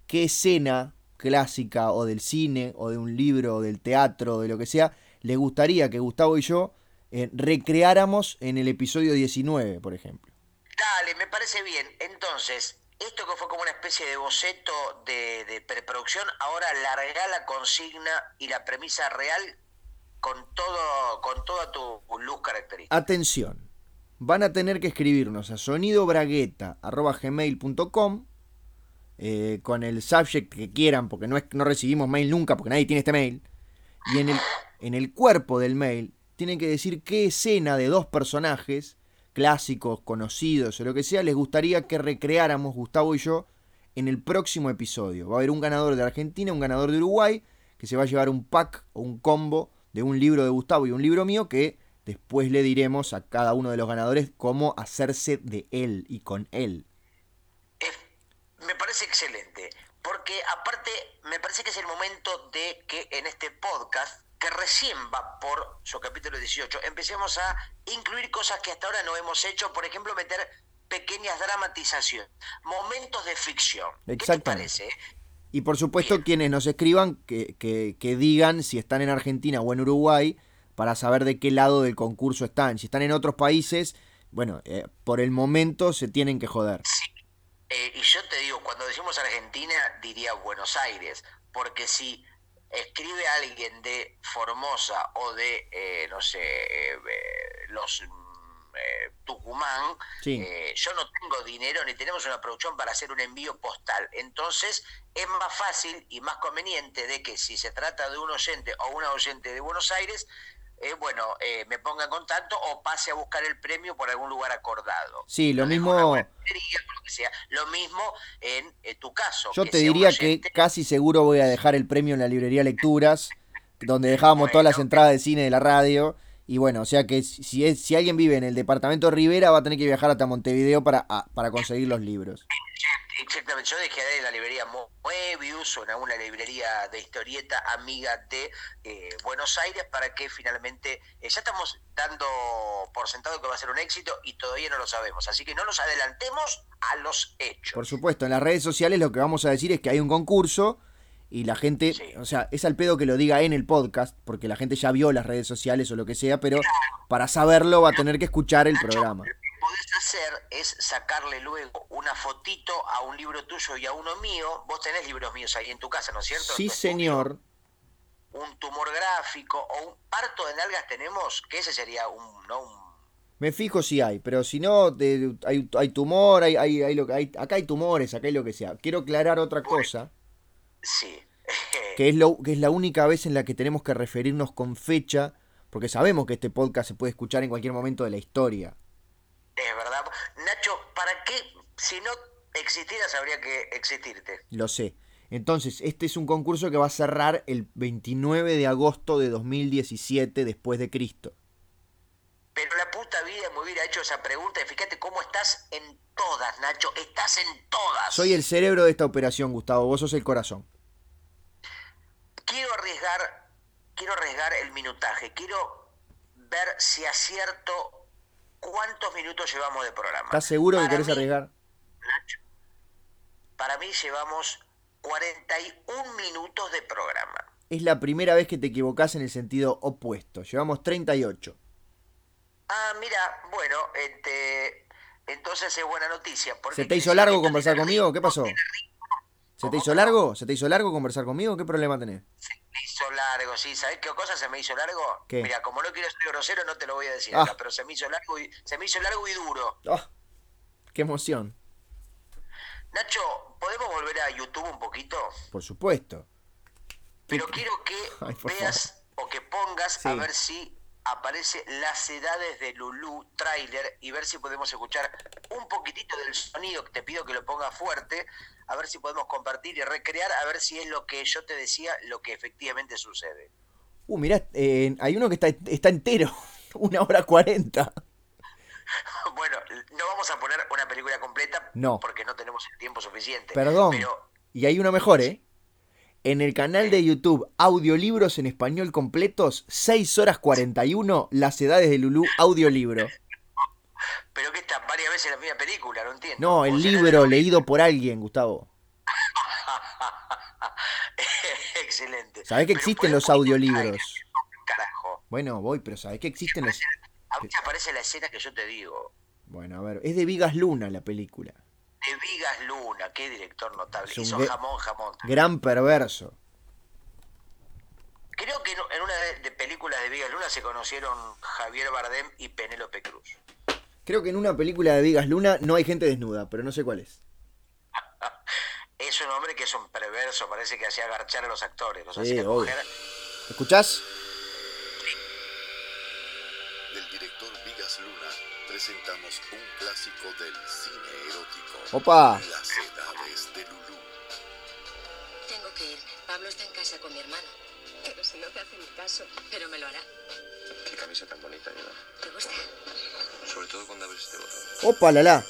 ¿qué escena clásica o del cine o de un libro o del teatro o de lo que sea le gustaría que Gustavo y yo eh, recreáramos en el episodio 19, por ejemplo? Dale, me parece bien. Entonces, esto que fue como una especie de boceto de, de preproducción, ahora larga la consigna y la premisa real con todo, con toda tu luz característica. Atención, van a tener que escribirnos a sonidobragueta.gmail.com eh, con el subject que quieran, porque no, es, no recibimos mail nunca, porque nadie tiene este mail. Y en el, en el cuerpo del mail tienen que decir qué escena de dos personajes clásicos, conocidos o lo que sea, les gustaría que recreáramos, Gustavo y yo, en el próximo episodio. Va a haber un ganador de Argentina, un ganador de Uruguay, que se va a llevar un pack o un combo de un libro de Gustavo y un libro mío que después le diremos a cada uno de los ganadores cómo hacerse de él y con él. me parece excelente, porque aparte me parece que es el momento de que en este podcast que recién va por su capítulo 18, empecemos a incluir cosas que hasta ahora no hemos hecho, por ejemplo, meter pequeñas dramatizaciones, momentos de ficción. ¿Qué te parece? Y por supuesto quienes nos escriban que, que, digan si están en Argentina o en Uruguay para saber de qué lado del concurso están. Si están en otros países, bueno, eh, por el momento se tienen que joder. Sí. Eh, y yo te digo, cuando decimos Argentina, diría Buenos Aires, porque si escribe alguien de Formosa o de, eh, no sé, eh, eh, los Tucumán, yo no tengo dinero ni tenemos una producción para hacer un envío postal. Entonces es más fácil y más conveniente de que si se trata de un oyente o una oyente de Buenos Aires, eh, bueno, eh, me ponga en contacto o pase a buscar el premio por algún lugar acordado. Sí, lo mismo... Lo, mismo en, tu caso. Yo te diría que casi seguro voy a dejar el premio en la librería Lecturas, donde dejábamos todas las entradas de cine de la radio. Y bueno, o sea que si, es, si alguien vive en el departamento Rivera va a tener que viajar hasta Montevideo para, para conseguir los libros. Exactamente, yo dejé de la librería Moebius o en alguna librería de historieta amiga de eh, Buenos Aires para que finalmente eh, ya estamos dando por sentado que va a ser un éxito y todavía no lo sabemos, así que no nos adelantemos a los hechos. Por supuesto, en las redes sociales lo que vamos a decir es que hay un concurso y la gente, o sea, es al pedo que lo diga en el podcast, porque la gente ya vio las redes sociales o lo que sea, pero para saberlo va a tener que escuchar el programa podés hacer es sacarle luego una fotito a un libro tuyo y a uno mío. Vos tenés libros míos ahí en tu casa, ¿no es cierto? Sí, señor. Un tumor gráfico o un parto de nalgas tenemos, que ese sería un, ¿no? Me fijo si hay, pero si no, hay, hay, tumor, hay, hay, hay, lo, hay, acá hay tumores, acá hay lo que sea. Quiero aclarar otra cosa. Sí. que, es lo, que es la única vez en la que tenemos que referirnos con fecha, porque sabemos que este podcast se puede escuchar en cualquier momento de la historia. Es verdad. Nacho, ¿para qué? Si no existieras, habría que existirte. Lo sé. Entonces, este es un concurso que va a cerrar el 29 de agosto de 2017 después de Cristo. Pero la puta vida me hubiera hecho esa pregunta y fíjate cómo estás en todas, Nacho. Estás en todas. Soy el cerebro de esta operación, Gustavo. Vos sos el corazón. Quiero arriesgar, quiero arriesgar el minutaje. Quiero ver si acierto ¿Cuántos minutos llevamos de programa? ¿Estás seguro que querés arriesgar? para mí llevamos 41 minutos de programa. Es la primera vez que te equivocás en el sentido opuesto. Llevamos 38. Ah, mira, bueno, este, entonces es buena noticia. ¿Se te hizo largo conversar conmigo? ¿Qué pasó? ¿Se te hizo largo? ¿Se te hizo largo conversar conmigo? ¿Qué problema tenés? Se me hizo largo, sí. ¿Sabés qué cosa se me hizo largo? Mira, como no quiero ser grosero, no te lo voy a decir ah. pero se me hizo largo y, se me hizo largo y duro. Oh, ¡Qué emoción! Nacho, ¿podemos volver a YouTube un poquito? Por supuesto. Pero quiero que veas o que pongas a ver si aparece Las Edades de Lulu trailer y ver si podemos escuchar un poquitito del sonido, te pido que lo ponga fuerte, a ver si podemos compartir y recrear, a ver si es lo que yo te decía, lo que efectivamente sucede. Uh, mirá, eh, hay uno que está, está entero, una hora cuarenta. bueno, no vamos a poner una película completa no. porque no tenemos el tiempo suficiente. Perdón. Y hay uno mejor, ¿eh? En el canal de YouTube Audiolibros en Español Completos, 6 horas 41, Las Edades de Lulú, audiolibro. Pero que está varias veces la misma película, no entiendo. No, el libro leído por alguien, Gustavo. Excelente. ¿Sabés que existen los audiolibros? Carajo. Bueno, voy, pero ¿sabés que existen los...? A veces aparece la escena que yo te digo. Bueno, a ver, es de Vigas Luna la película de Vigas Luna, qué director notable. Hizo jamón, jamón. Gran perverso. Creo que en una de películas de Vigas Luna se conocieron Javier Bardem y Penélope Cruz. Creo que en una película de Vigas Luna no hay gente desnuda, pero no sé cuál es. es un hombre que es un perverso, parece que hacía agarchar a los actores. Los sí, ¿Escuchás? Del director Díaz Luna presentamos un clásico del cine erótico. Opa. Las edades de Lulú. Tengo que ir. Pablo está en casa con mi hermano. Pero si no te hace ni caso. Pero me lo hará. Qué camisa tan bonita, Eva. ¿Te gusta? Sobre todo cuando abres este botón. Opa, la la.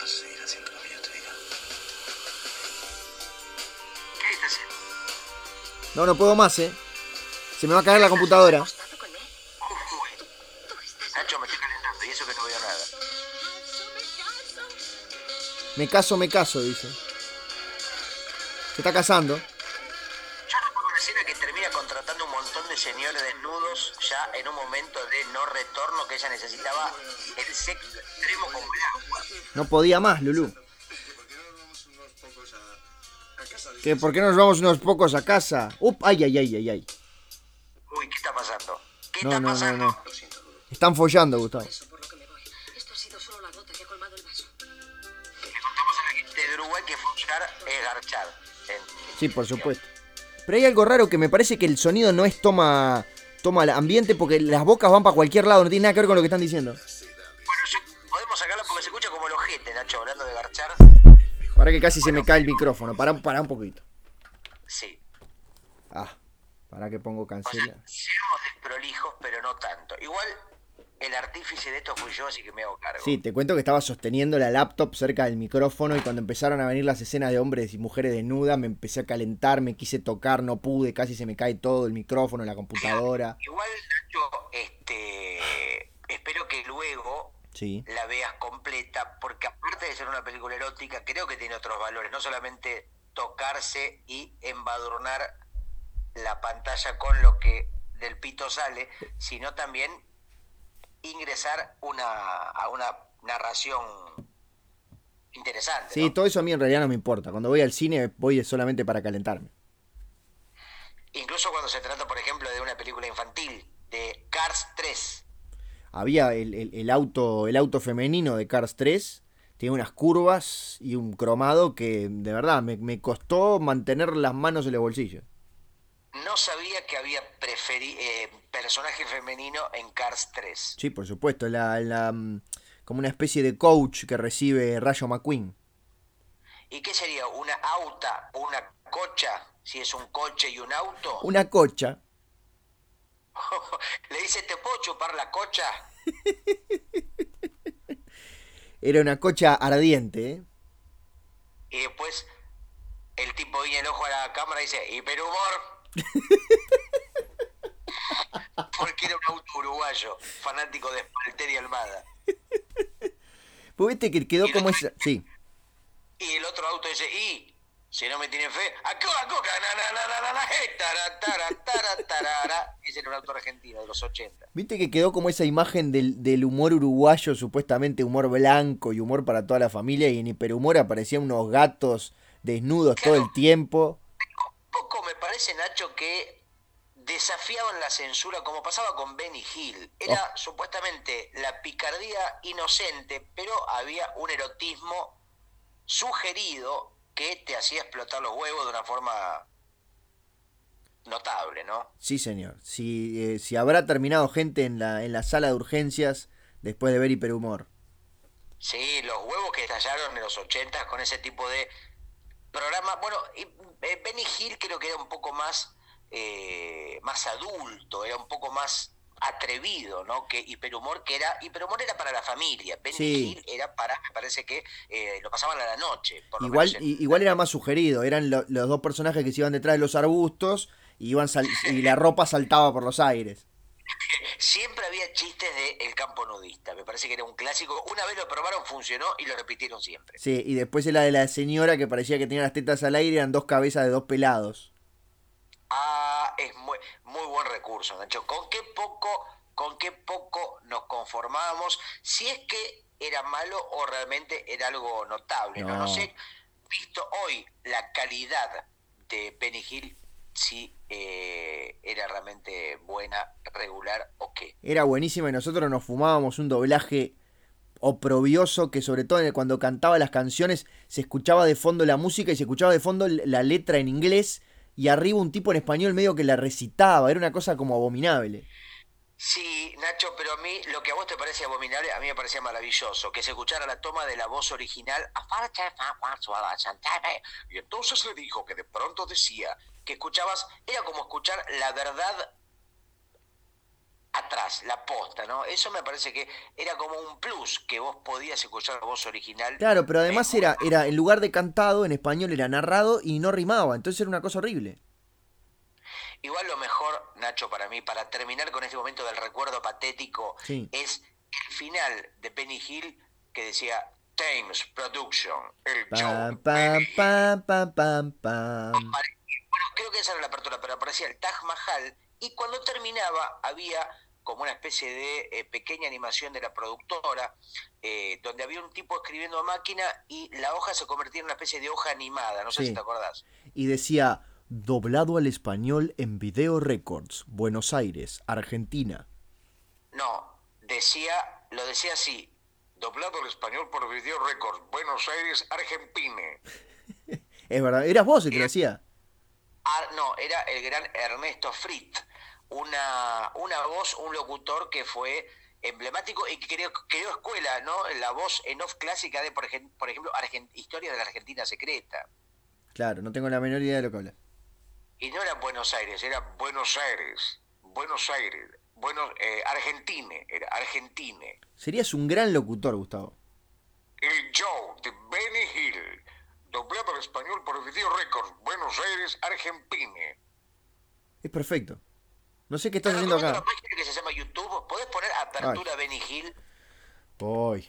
Vas a seguir haciendo lo que yo te diga. ¿Qué estás haciendo? No, no puedo más, eh. Se me va a caer la computadora. Me caso, me caso, dice. Se está casando. Yo recuerdo una escena que termina contratando un montón de señores desnudos ya en un momento de no retorno que ella necesitaba el sexo extremo como el agua. No podía más, Lulú. ¿Que por qué no nos vamos unos pocos a casa? Up, ay, ay, ay, ay, ay. Uy, ¿qué está pasando? ¿Qué No, está no, pasando? no. Están follando, Gustavo. Sí, por supuesto. Pero hay algo raro que me parece que el sonido no es toma toma el ambiente porque las bocas van para cualquier lado, no tiene nada que ver con lo que están diciendo. Bueno, yo- podemos sacarla porque se escucha como el ojete, Nacho, hablando de garchar. Para que casi se me cae el micrófono. Para, para un poquito. Sí. Ah, para que pongo O sea, cancela. seamos desprolijos, pero no tanto. Igual el artífice de esto fui yo, así que me hago cargo. Sí, te cuento que estaba sosteniendo la laptop cerca del micrófono y cuando empezaron a venir las escenas de hombres y mujeres desnudas me empecé a calentar, me quise tocar, no pude, casi se me cae todo el micrófono, la computadora. Igual, Nacho, este, espero que luego Sí. la veas completa, porque aparte de ser una película erótica, creo que tiene otros valores, no solamente tocarse y embadurnar la pantalla con lo que del pito sale, sino también ingresar una, a una narración interesante. Sí, ¿no? todo eso a mí en realidad no me importa. Cuando voy al cine voy solamente para calentarme. Incluso cuando se trata, por ejemplo, de una película infantil, de Cars 3. Había el, el- el auto el auto femenino de Cars 3, tiene unas curvas y un cromado que de verdad me, me costó mantener las manos en los bolsillos. No sabía que había eh, personaje femenino en Cars 3. Sí, por supuesto, la, la, mm, como una especie de coach que recibe Rayo McQueen. ¿Y qué sería? ¿Una auta? ¿Una cocha? Si es un coche y un auto. Una cocha. Le dice, ¿te puedo chupar la cocha? Era una cocha ardiente, ¿eh? Y después el tipo guiña el ojo a la cámara y dice, hiperhumor. Porque era un auto uruguayo, fanático de Spalter y Almada. Pues viste que quedó Y como esa. Sí. Y el otro auto dice, y si no me tienen fe, la coca. Ese era un auto argentino de los 80. Viste que quedó como esa imagen del, del humor uruguayo, supuestamente humor blanco y humor para toda la familia, y en hiperhumor aparecían unos gatos desnudos todo el tiempo. Poco me parece, Nacho, que desafiaban la censura como pasaba con Benny Hill. Era supuestamente la picardía inocente, pero había un erotismo sugerido que te hacía explotar los huevos de una forma notable, ¿no? Sí, señor. Si, eh, si habrá terminado gente en la, en la sala de urgencias después de ver hiperhumor. Sí, los huevos que estallaron en los 80 con ese tipo de programa. Bueno, y, eh, Benny Hill creo que era un poco más, eh, más adulto, era un poco más atrevido, ¿no? Que Hiperhumor, que era, Hiperhumor era para la familia, Benny Sí. Hill era para, me parece que eh, lo pasaban a la noche. Por lo Igual, en- igual era más sugerido. Eran lo- los dos personajes que se iban detrás de los arbustos y, iban sal- y la ropa saltaba por los aires. Siempre había chistes de El Campo Nudista, me parece que era un clásico. Una vez lo probaron, funcionó y lo repitieron siempre. Sí, y después era de la señora que parecía que tenía las tetas al aire, eran dos cabezas de dos pelados. Ah, es muy, muy buen recurso, Nacho. ¿Con qué poco, con qué poco nos conformábamos? Si es que era malo o realmente era algo notable, ¿no? No, No. sé, visto hoy la calidad de Benny Hill, si eh, era realmente buena, regular o qué. Era buenísima y nosotros nos fumábamos un doblaje oprobioso que sobre todo cuando cantaba las canciones se escuchaba de fondo la música y se escuchaba de fondo la letra en inglés y arriba un tipo en español medio que la recitaba, era una cosa como abominable. Sí, Nacho, pero a mí lo que a vos te parece abominable, a mí me parecía maravilloso, que se escuchara la toma de la voz original. Y entonces le dijo que de pronto decía que escuchabas, era como escuchar la verdad atrás, la posta, ¿no? Eso me parece que era como un plus, que vos podías escuchar la voz original. Claro, pero además era, era, en lugar de cantado, en español era narrado y no rimaba. Entonces era una cosa horrible. Igual lo mejor, Nacho, para mí, para terminar con este momento del recuerdo patético, Sí. es el final de Benny Hill que decía Thames Production, el show. Pam, de pam, Benny Hill". pam, pam, pam, pam. Bueno, creo que esa era la apertura, pero aparecía el Taj Mahal y cuando terminaba había como una especie de eh, pequeña animación de la productora, eh, donde había un tipo escribiendo a máquina y la hoja se convertía en una especie de hoja animada, no sé Sí. si te acordás. Y decía, doblado al español en Video Records, Buenos Aires, Argentina. No, decía, lo decía así, doblado al español por Video Records, Buenos Aires, Argentina. Es verdad, eras vos el que lo decía. Ah, no, era el gran Ernesto Fritz, una, una voz, un locutor que fue emblemático y que creó, creó escuela, ¿no? La voz en off clásica de, por, ejem- por ejemplo, Historia de la Argentina Secreta. Claro, no tengo la menor idea de lo que habla. Y no era Buenos Aires, era Buenos Aires, Buenos Aires, Buenos, eh, Argentina, era Argentina. Serías un gran locutor, Gustavo. El show de Benny Hill, doblado al español por Video Records, Buenos Aires, Argentina. Es perfecto. No sé qué estás haciendo acá. una página que se llama YouTube. ¿Podés poner apertura Benny Hill? Voy.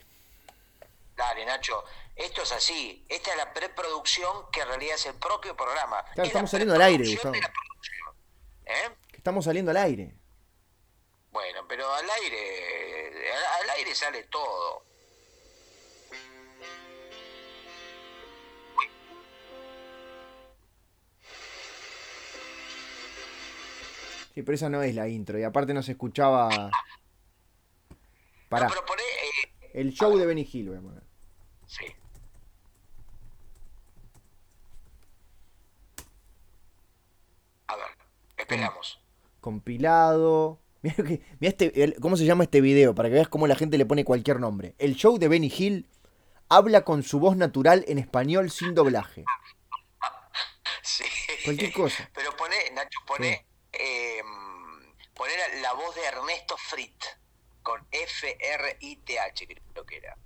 Dale, Nacho. Esto es así. Esta es la preproducción que en realidad es el propio programa. Claro, Es la estamos saliendo al aire, Gustavo. ¿Eh? Estamos saliendo al aire. Bueno, pero al aire, al aire sale todo. Sí, pero esa no es la intro. Y aparte no se escuchaba. Pará. No, pero poné, eh, El show de Benny Hill, voy a poner. sí. A ver, esperamos. Compilado. Mira, este, el- cómo se llama este video, para que veas cómo la gente le pone cualquier nombre. El show de Benny Hill habla con su voz natural en español sin doblaje. Sí. Cualquier cosa. Pero pone, Nacho, pone, eh, pone la, voz de Ernesto Fritz con F-R-I-T-H, creo que era.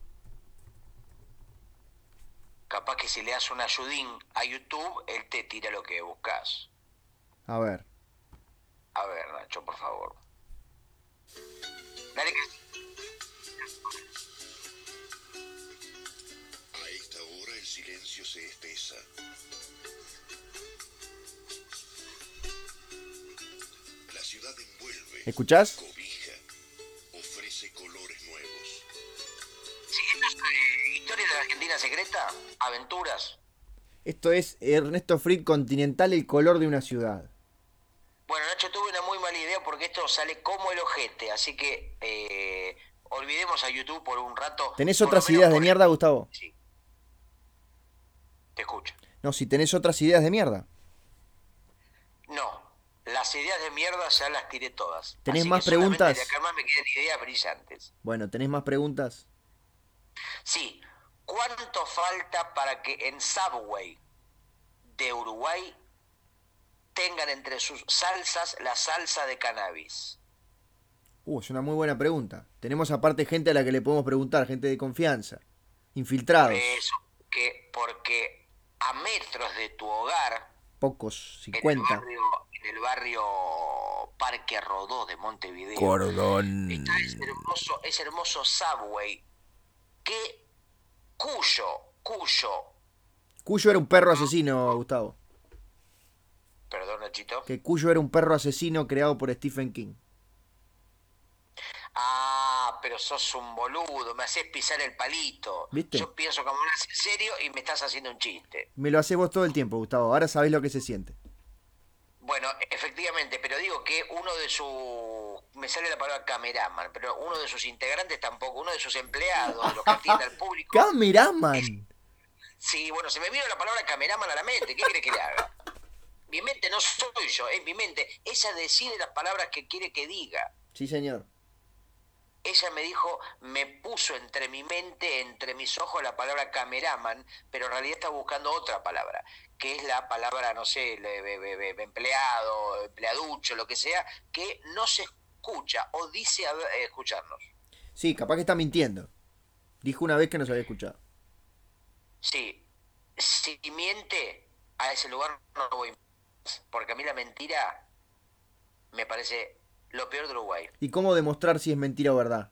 Capaz que si le das un ayudín a YouTube, él te tira lo que buscas. A ver. A ver, Nacho, por favor. Dale que... A esta hora el silencio se espesa. Ciudad envuelve, ¿Escuchás? cobija, ofrece colores nuevos. Sí, esto es, eh, Historia de la Argentina secreta, aventuras. Esto es Ernesto Fried Continental, el color de una ciudad. Bueno, Nacho, tuve una muy mala idea porque esto sale como el ojete, así que eh, olvidemos a YouTube por un rato. ¿Tenés Por otras ideas de mierda, Gustavo? Sí. Te escucho. No, si tenés otras ideas de mierda. No, las ideas de mierda ya las tiré todas. ¿Tenés Así más que preguntas? De acá más me quedan ideas brillantes. Bueno, ¿tenés más preguntas? Sí, ¿cuánto falta para que en Subway de Uruguay tengan entre sus salsas la salsa de cannabis? Uh, es una muy buena pregunta. Tenemos aparte gente a la que le podemos preguntar, gente de confianza. Infiltrados. Eso, que, porque a metros de tu hogar, Pocos, en el 50. barrio, en el barrio Parque Rodó de Montevideo, Cordón. está ese hermoso, ese hermoso Subway que cuyo, cuyo, Cuyo era un perro asesino, Gustavo. perdón Nachito, Que Cuyo era un perro asesino creado por Stephen King. ah, pero sos un boludo, me haces pisar el palito, ¿Viste? yo pienso me hablas en serio y me estás haciendo un chiste. Me lo haces vos todo el tiempo, Gustavo. Ahora sabés lo que se siente. Bueno, efectivamente, pero digo que uno de sus, me sale la palabra cameraman, pero uno de sus integrantes tampoco, uno de sus empleados, de los que atiende al público. ¡Cameraman! Sí, bueno, se me vino la palabra cameraman a la mente, ¿qué quiere que le haga? Mi mente no soy yo, es mi mente, ella decide las palabras que quiere que diga. Sí, señor. Ella me dijo, me puso entre mi mente, entre mis ojos la palabra cameraman, pero en realidad está buscando otra palabra, que es la palabra, no sé, empleado, empleaducho, lo que sea, que no se escucha o dice escucharnos. Sí, capaz que está mintiendo. Dijo una vez que nos había escuchado. Sí, si miente, a ese lugar no voy más, porque a mí la mentira me parece lo peor de Uruguay. ¿Y cómo demostrar si es mentira o verdad?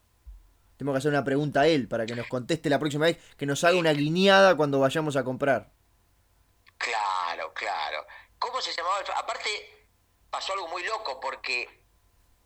Tengo que hacer una pregunta a él para que nos conteste la próxima vez, que nos haga una guiñada cuando vayamos a comprar. Claro, claro. ¿Cómo se llamaba? el- Aparte, pasó algo muy loco porque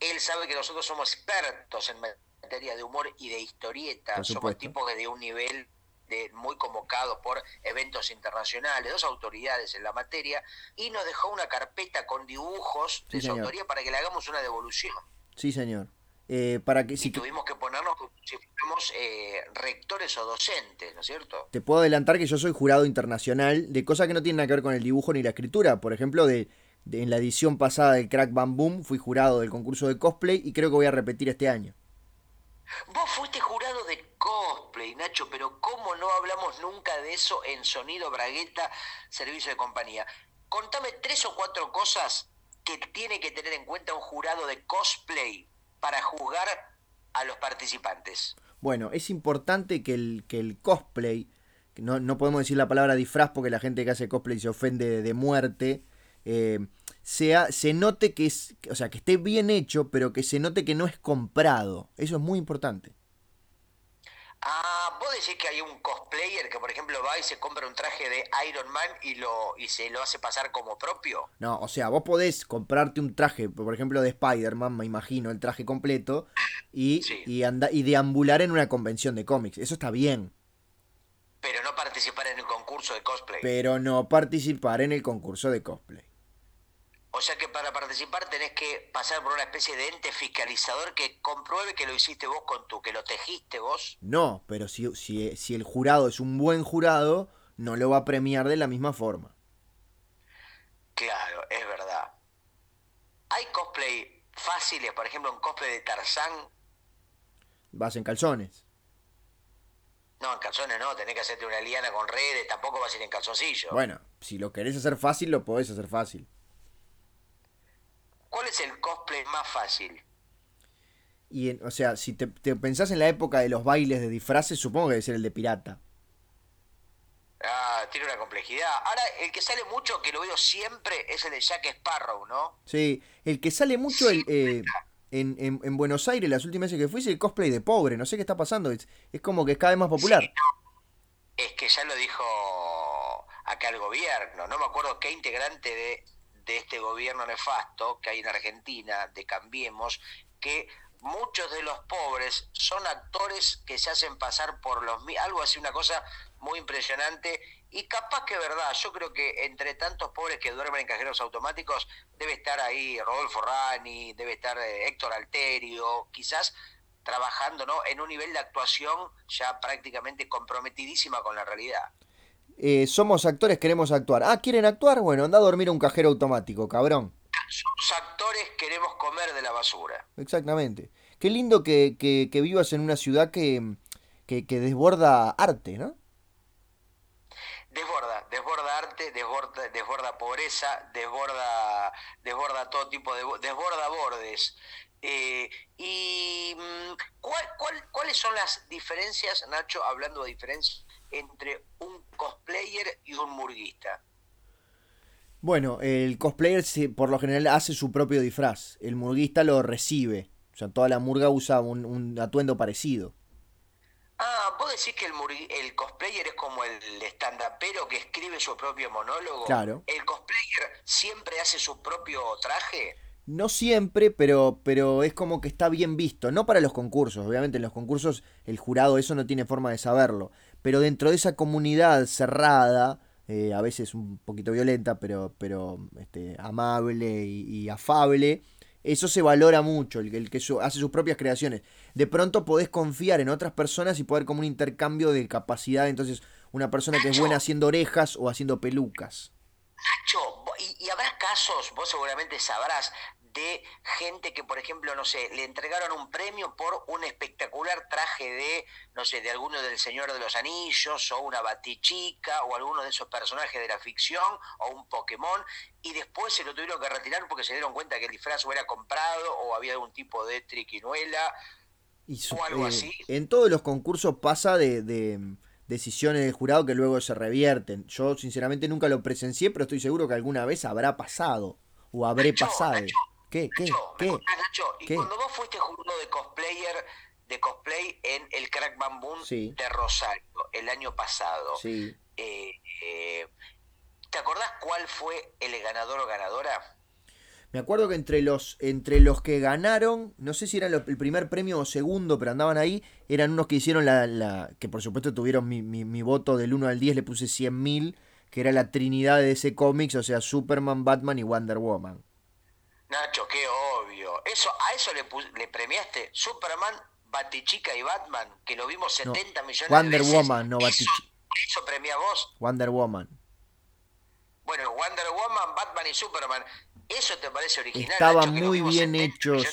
él sabe que nosotros somos expertos en materia de humor y de historieta. Por Somos tipos de un nivel de, muy convocados por eventos internacionales, dos autoridades en la materia, y nos dejó una carpeta con dibujos de Sí, su señor. autoría para que le hagamos una devolución. Sí, señor. Eh, para que Y si tuvimos que ponernos si fuéramos eh, rectores o docentes, ¿no es cierto? te puedo adelantar que yo soy jurado internacional de cosas que no tienen nada que ver con el dibujo ni la escritura. Por ejemplo, de, de- en la edición pasada del Crack Bam Boom fui jurado del concurso de cosplay y creo que voy a repetir este año. Vos fuiste cosplay, Nacho, pero ¿cómo no hablamos nunca de eso en Sonido Bragueta, Servicio de Compañía? Contame tres o cuatro cosas que tiene que tener en cuenta un jurado de cosplay para juzgar a los participantes. Bueno, es importante que el, que el cosplay, no, no podemos decir la palabra disfraz porque la gente que hace cosplay se ofende de muerte, eh, sea, se note que es, o sea, que esté bien hecho, pero que se note que no es comprado. Eso es muy importante. Ah, vos decís que hay un cosplayer que, por ejemplo, va y se compra un traje de Iron Man y, lo, y se lo hace pasar como propio. No, o sea, vos podés comprarte un traje, por ejemplo, de Spider-Man, me imagino, el traje completo, y, Sí. y, anda, y deambular en una convención de cómics. Eso está bien, Pero no participar en el concurso de cosplay. pero no participar en el concurso de cosplay. O sea que para participar tenés que pasar por una especie de ente fiscalizador que compruebe que lo hiciste vos con tu, que lo tejiste vos. No, pero si, si, si el jurado es un buen jurado, no lo va a premiar de la misma forma. Claro, es verdad. Hay cosplay fáciles, por ejemplo, un cosplay de Tarzán. Vas en calzones. No, en calzones no, tenés que hacerte una liana con redes, tampoco vas a ir en calzoncillo. Bueno, si lo querés hacer fácil, lo podés hacer fácil. ¿Cuál es el cosplay más fácil? Y, en- o sea, si te, te pensás en la época de los bailes de disfraces, supongo que debe ser el de pirata. Ah, tiene una complejidad. Ahora, el que sale mucho, que lo veo siempre, es el de Jack Sparrow, ¿no? Sí, el que sale mucho el, eh, en, en- en Buenos Aires las últimas veces que fui es el cosplay de pobre. No sé qué está pasando. Es, es como que es cada vez más popular. Sí, Es que ya lo dijo acá el gobierno, no me acuerdo qué integrante de, de este gobierno nefasto que hay en Argentina, de Cambiemos, que muchos de los pobres son actores que se hacen pasar por los algo así, una cosa muy impresionante y capaz que verdad, yo creo que entre tantos pobres que duermen en cajeros automáticos debe estar ahí Rodolfo Rani, debe estar eh, Héctor Alterio, quizás trabajando ¿no? en un nivel de actuación ya prácticamente comprometidísima con la realidad. Eh, somos actores, queremos actuar. Ah, ¿quieren actuar? Bueno, anda a dormir a un cajero automático, cabrón. Somos actores, queremos comer de la basura. Exactamente. Qué lindo que, que- que vivas en una ciudad que, que, que desborda arte, ¿no? Desborda, desborda arte, desborda, desborda pobreza, desborda, desborda todo tipo de, bo- desborda bordes. Eh, y mm, ¿cuál, cuál, ¿cuáles son las diferencias, Nacho, hablando de diferencias, entre un cosplayer y un murguista? Bueno, el cosplayer se- por lo general hace su propio disfraz. El murguista lo recibe. O sea, toda la murga usa un, un atuendo parecido. Ah, vos decís que el, el cosplayer es como el stand-upero que escribe su propio monólogo. Claro. ¿El cosplayer siempre hace su propio traje? No siempre, pero, pero es como que está bien visto. No para los concursos. Obviamente en los concursos el jurado eso no tiene forma de saberlo. Pero dentro de esa comunidad cerrada, eh, a veces un poquito violenta, pero, pero este, amable y, y afable, eso se valora mucho, el, el que su- hace sus propias creaciones. De pronto podés confiar en otras personas y poder como un intercambio de capacidad. Entonces, una persona que es buena haciendo orejas o haciendo pelucas. Nacho, y, y habrá casos, vos seguramente sabrás, de gente que, por ejemplo, no sé, le entregaron un premio por un espectacular traje de, no sé, de alguno del Señor de los Anillos, o una Batichica, o alguno de esos personajes de la ficción, o un Pokémon, y después se lo tuvieron que retirar porque se dieron cuenta que el disfraz o era comprado, o había algún tipo de triquinuela, Y su- o algo eh, así. En todos los concursos pasa de, de decisiones del jurado que luego se revierten. Yo sinceramente nunca lo presencié, pero estoy seguro que alguna vez habrá pasado. O habré pasado. ¿Qué? ¿Qué? Nacho. Y ¿Qué? cuando vos fuiste jurado de cosplayer, de cosplay en el Crack Bamboo Sí. de Rosario el año pasado, Sí. eh, eh, ¿te acordás cuál fue el ganador o ganadora? Me acuerdo que entre los, entre los que ganaron, no sé si era el primer premio o segundo, pero andaban ahí, eran unos que hicieron la, la que por supuesto tuvieron mi, mi- mi voto del 1 al 10, le puse 100.000, que era la trinidad de ese cómics, o sea, Superman, Batman y Wonder Woman. Nacho, qué obvio. Eso, a eso le, le premiaste Superman, Batichica y Batman, que lo vimos No, 70 millones Wonder de veces. Woman, no Eso- Batichica. ¿Eso premia vos? Wonder Woman. Bueno, Wonder Woman, Batman y Superman. ¿Eso te parece original? Estaban Nacho, muy bien 70 hechos.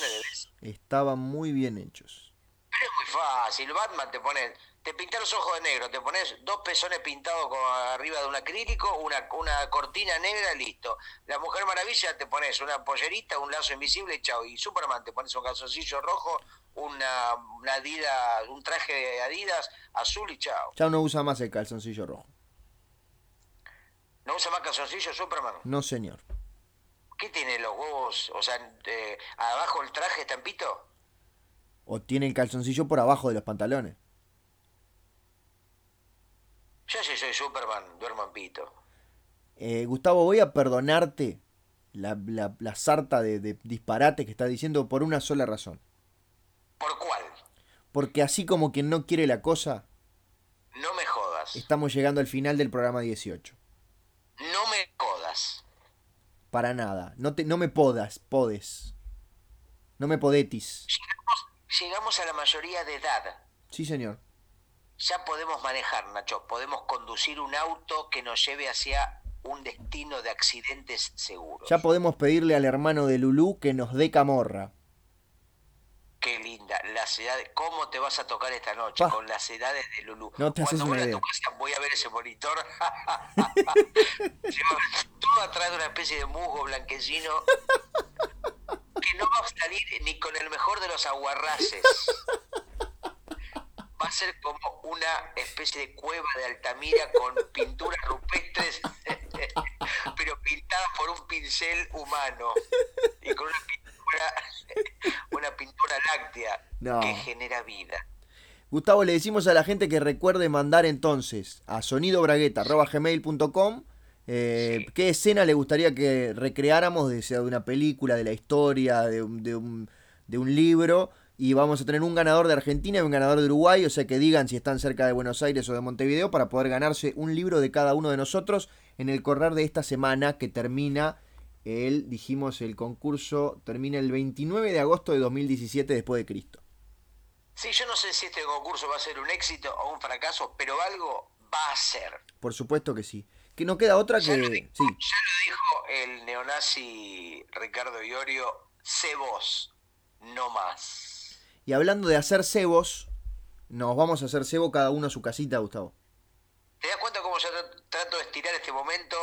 Estaban muy bien hechos. Pero es muy fácil. Batman te pone, te pintas los ojos de negro, te pones dos pezones pintados con arriba de un acrílico, una, una cortina negra, listo. La Mujer Maravilla te pones una pollerita, un lazo invisible chao. Y Superman te pones un calzoncillo rojo, una, una Adidas, un traje de Adidas azul y chao. Ya no usa más el calzoncillo rojo. ¿No usa más calzoncillo Superman? No, señor. ¿Qué tiene los huevos? O sea, eh, abajo el traje estampito. O tiene el calzoncillo por abajo de los pantalones. Yo sí soy Superman, duermo en pito. Eh, Gustavo, voy a perdonarte la, la, la sarta de, de disparate que estás diciendo por una sola razón. ¿Por cuál? Porque así como quien no quiere la cosa, No me jodas. estamos llegando al final del programa 18. No me jodas. Para nada. No, te, no me podas, podes. No me podetis. Llegamos a la mayoría de edad. Sí, señor. Ya podemos manejar, Nacho. Podemos conducir un auto que nos lleve hacia un destino de accidentes seguros. Ya podemos pedirle al hermano de Lulú que nos dé camorra. Qué linda. Las edades. ¿Cómo te vas a tocar esta noche con las edades de Lulú? No te haces una a idea. tu casa voy a ver ese monitor. Todo atrás de una especie de musgo blanquecino que no va a salir ni con el mejor de los aguarraces. Va a ser como una especie de cueva de Altamira con pinturas rupestres, pero pintadas por un pincel humano y con una pintura, una pintura láctea No. que genera vida. Gustavo, le decimos a la gente que recuerde mandar entonces a sonidobragueta.gmail.com eh, qué escena le gustaría que recreáramos, de, sea de una película, de la historia, de un, de un- de un libro. Y vamos a tener un ganador de Argentina y un ganador de Uruguay, o sea que digan si están cerca de Buenos Aires o de Montevideo para poder ganarse un libro de cada uno de nosotros en el correr de esta semana que termina el, dijimos, el concurso termina el 29 de agosto de 2017 después de Cristo. Sí, yo no sé si este concurso va a ser un éxito o un fracaso, pero algo va a ser. Por supuesto que sí. Que no queda otra Ya lo, que... dijo, Sí, ya lo dijo el neonazi Ricardo Iorio, sé vos, no más. Y hablando de hacer cebos, nos vamos a hacer cebo cada uno a su casita, Gustavo. ¿Te das cuenta cómo yo tra- trato de estirar este momento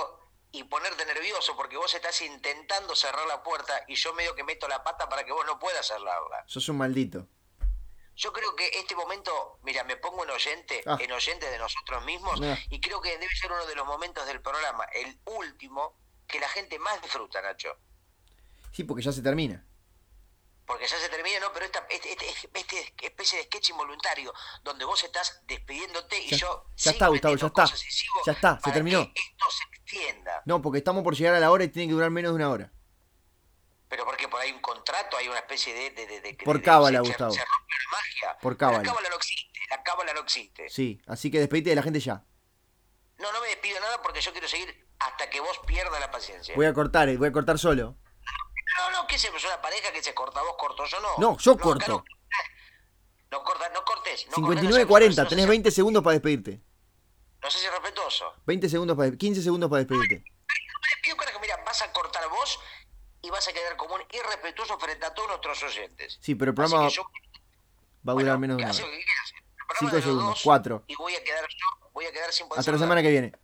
y ponerte nervioso? Porque vos estás intentando cerrar la puerta y yo medio que meto la pata para que vos no puedas cerrarla. Sos un maldito. Yo creo que este momento, mira, me pongo en oyente, Ah. en oyente de nosotros mismos, Ah. y creo que debe ser uno de los momentos del programa, el último, que la gente más disfruta, Nacho. Sí, porque ya se termina. Porque ya se termina, ¿no? Pero esta, este, este- este especie de sketch involuntario, donde vos estás despidiéndote y Ya- yo ya sigo está, Gustavo, ya está. Ya está, se terminó. esto se extienda. No, porque estamos por llegar a la hora y tiene que durar menos de una hora. Pero porque por ahí un contrato, hay una especie de... de, de- Por cábala, Gustavo. Se rompe la magia. Por cábala. La cábala no existe, la cábala no existe. Sí, así que despedite de la gente ya. No, no me despido nada porque yo quiero seguir hasta que vos pierdas la paciencia. Voy a cortar, eh, voy a cortar solo. No, no, que se es una pareja que se corta, vos corto, yo no. No, yo corto. No, no corta, no cortes. No 59-40, tenés No, 20 segundos para despedirte. no sé si es respetuoso. 20 segundos para 15 segundos para despedirte. Carajo, mira, vas a cortar vos y vas a quedar como un irrespetuoso frente a todos nuestros oyentes. Sí, pero el programa yo- va a durar bueno, menos de una hora. lo que quieras. El programa Cinco de los segundos, dos cuatro. Y voy a quedar yo, voy a quedar sin poder Hasta la semana que viene.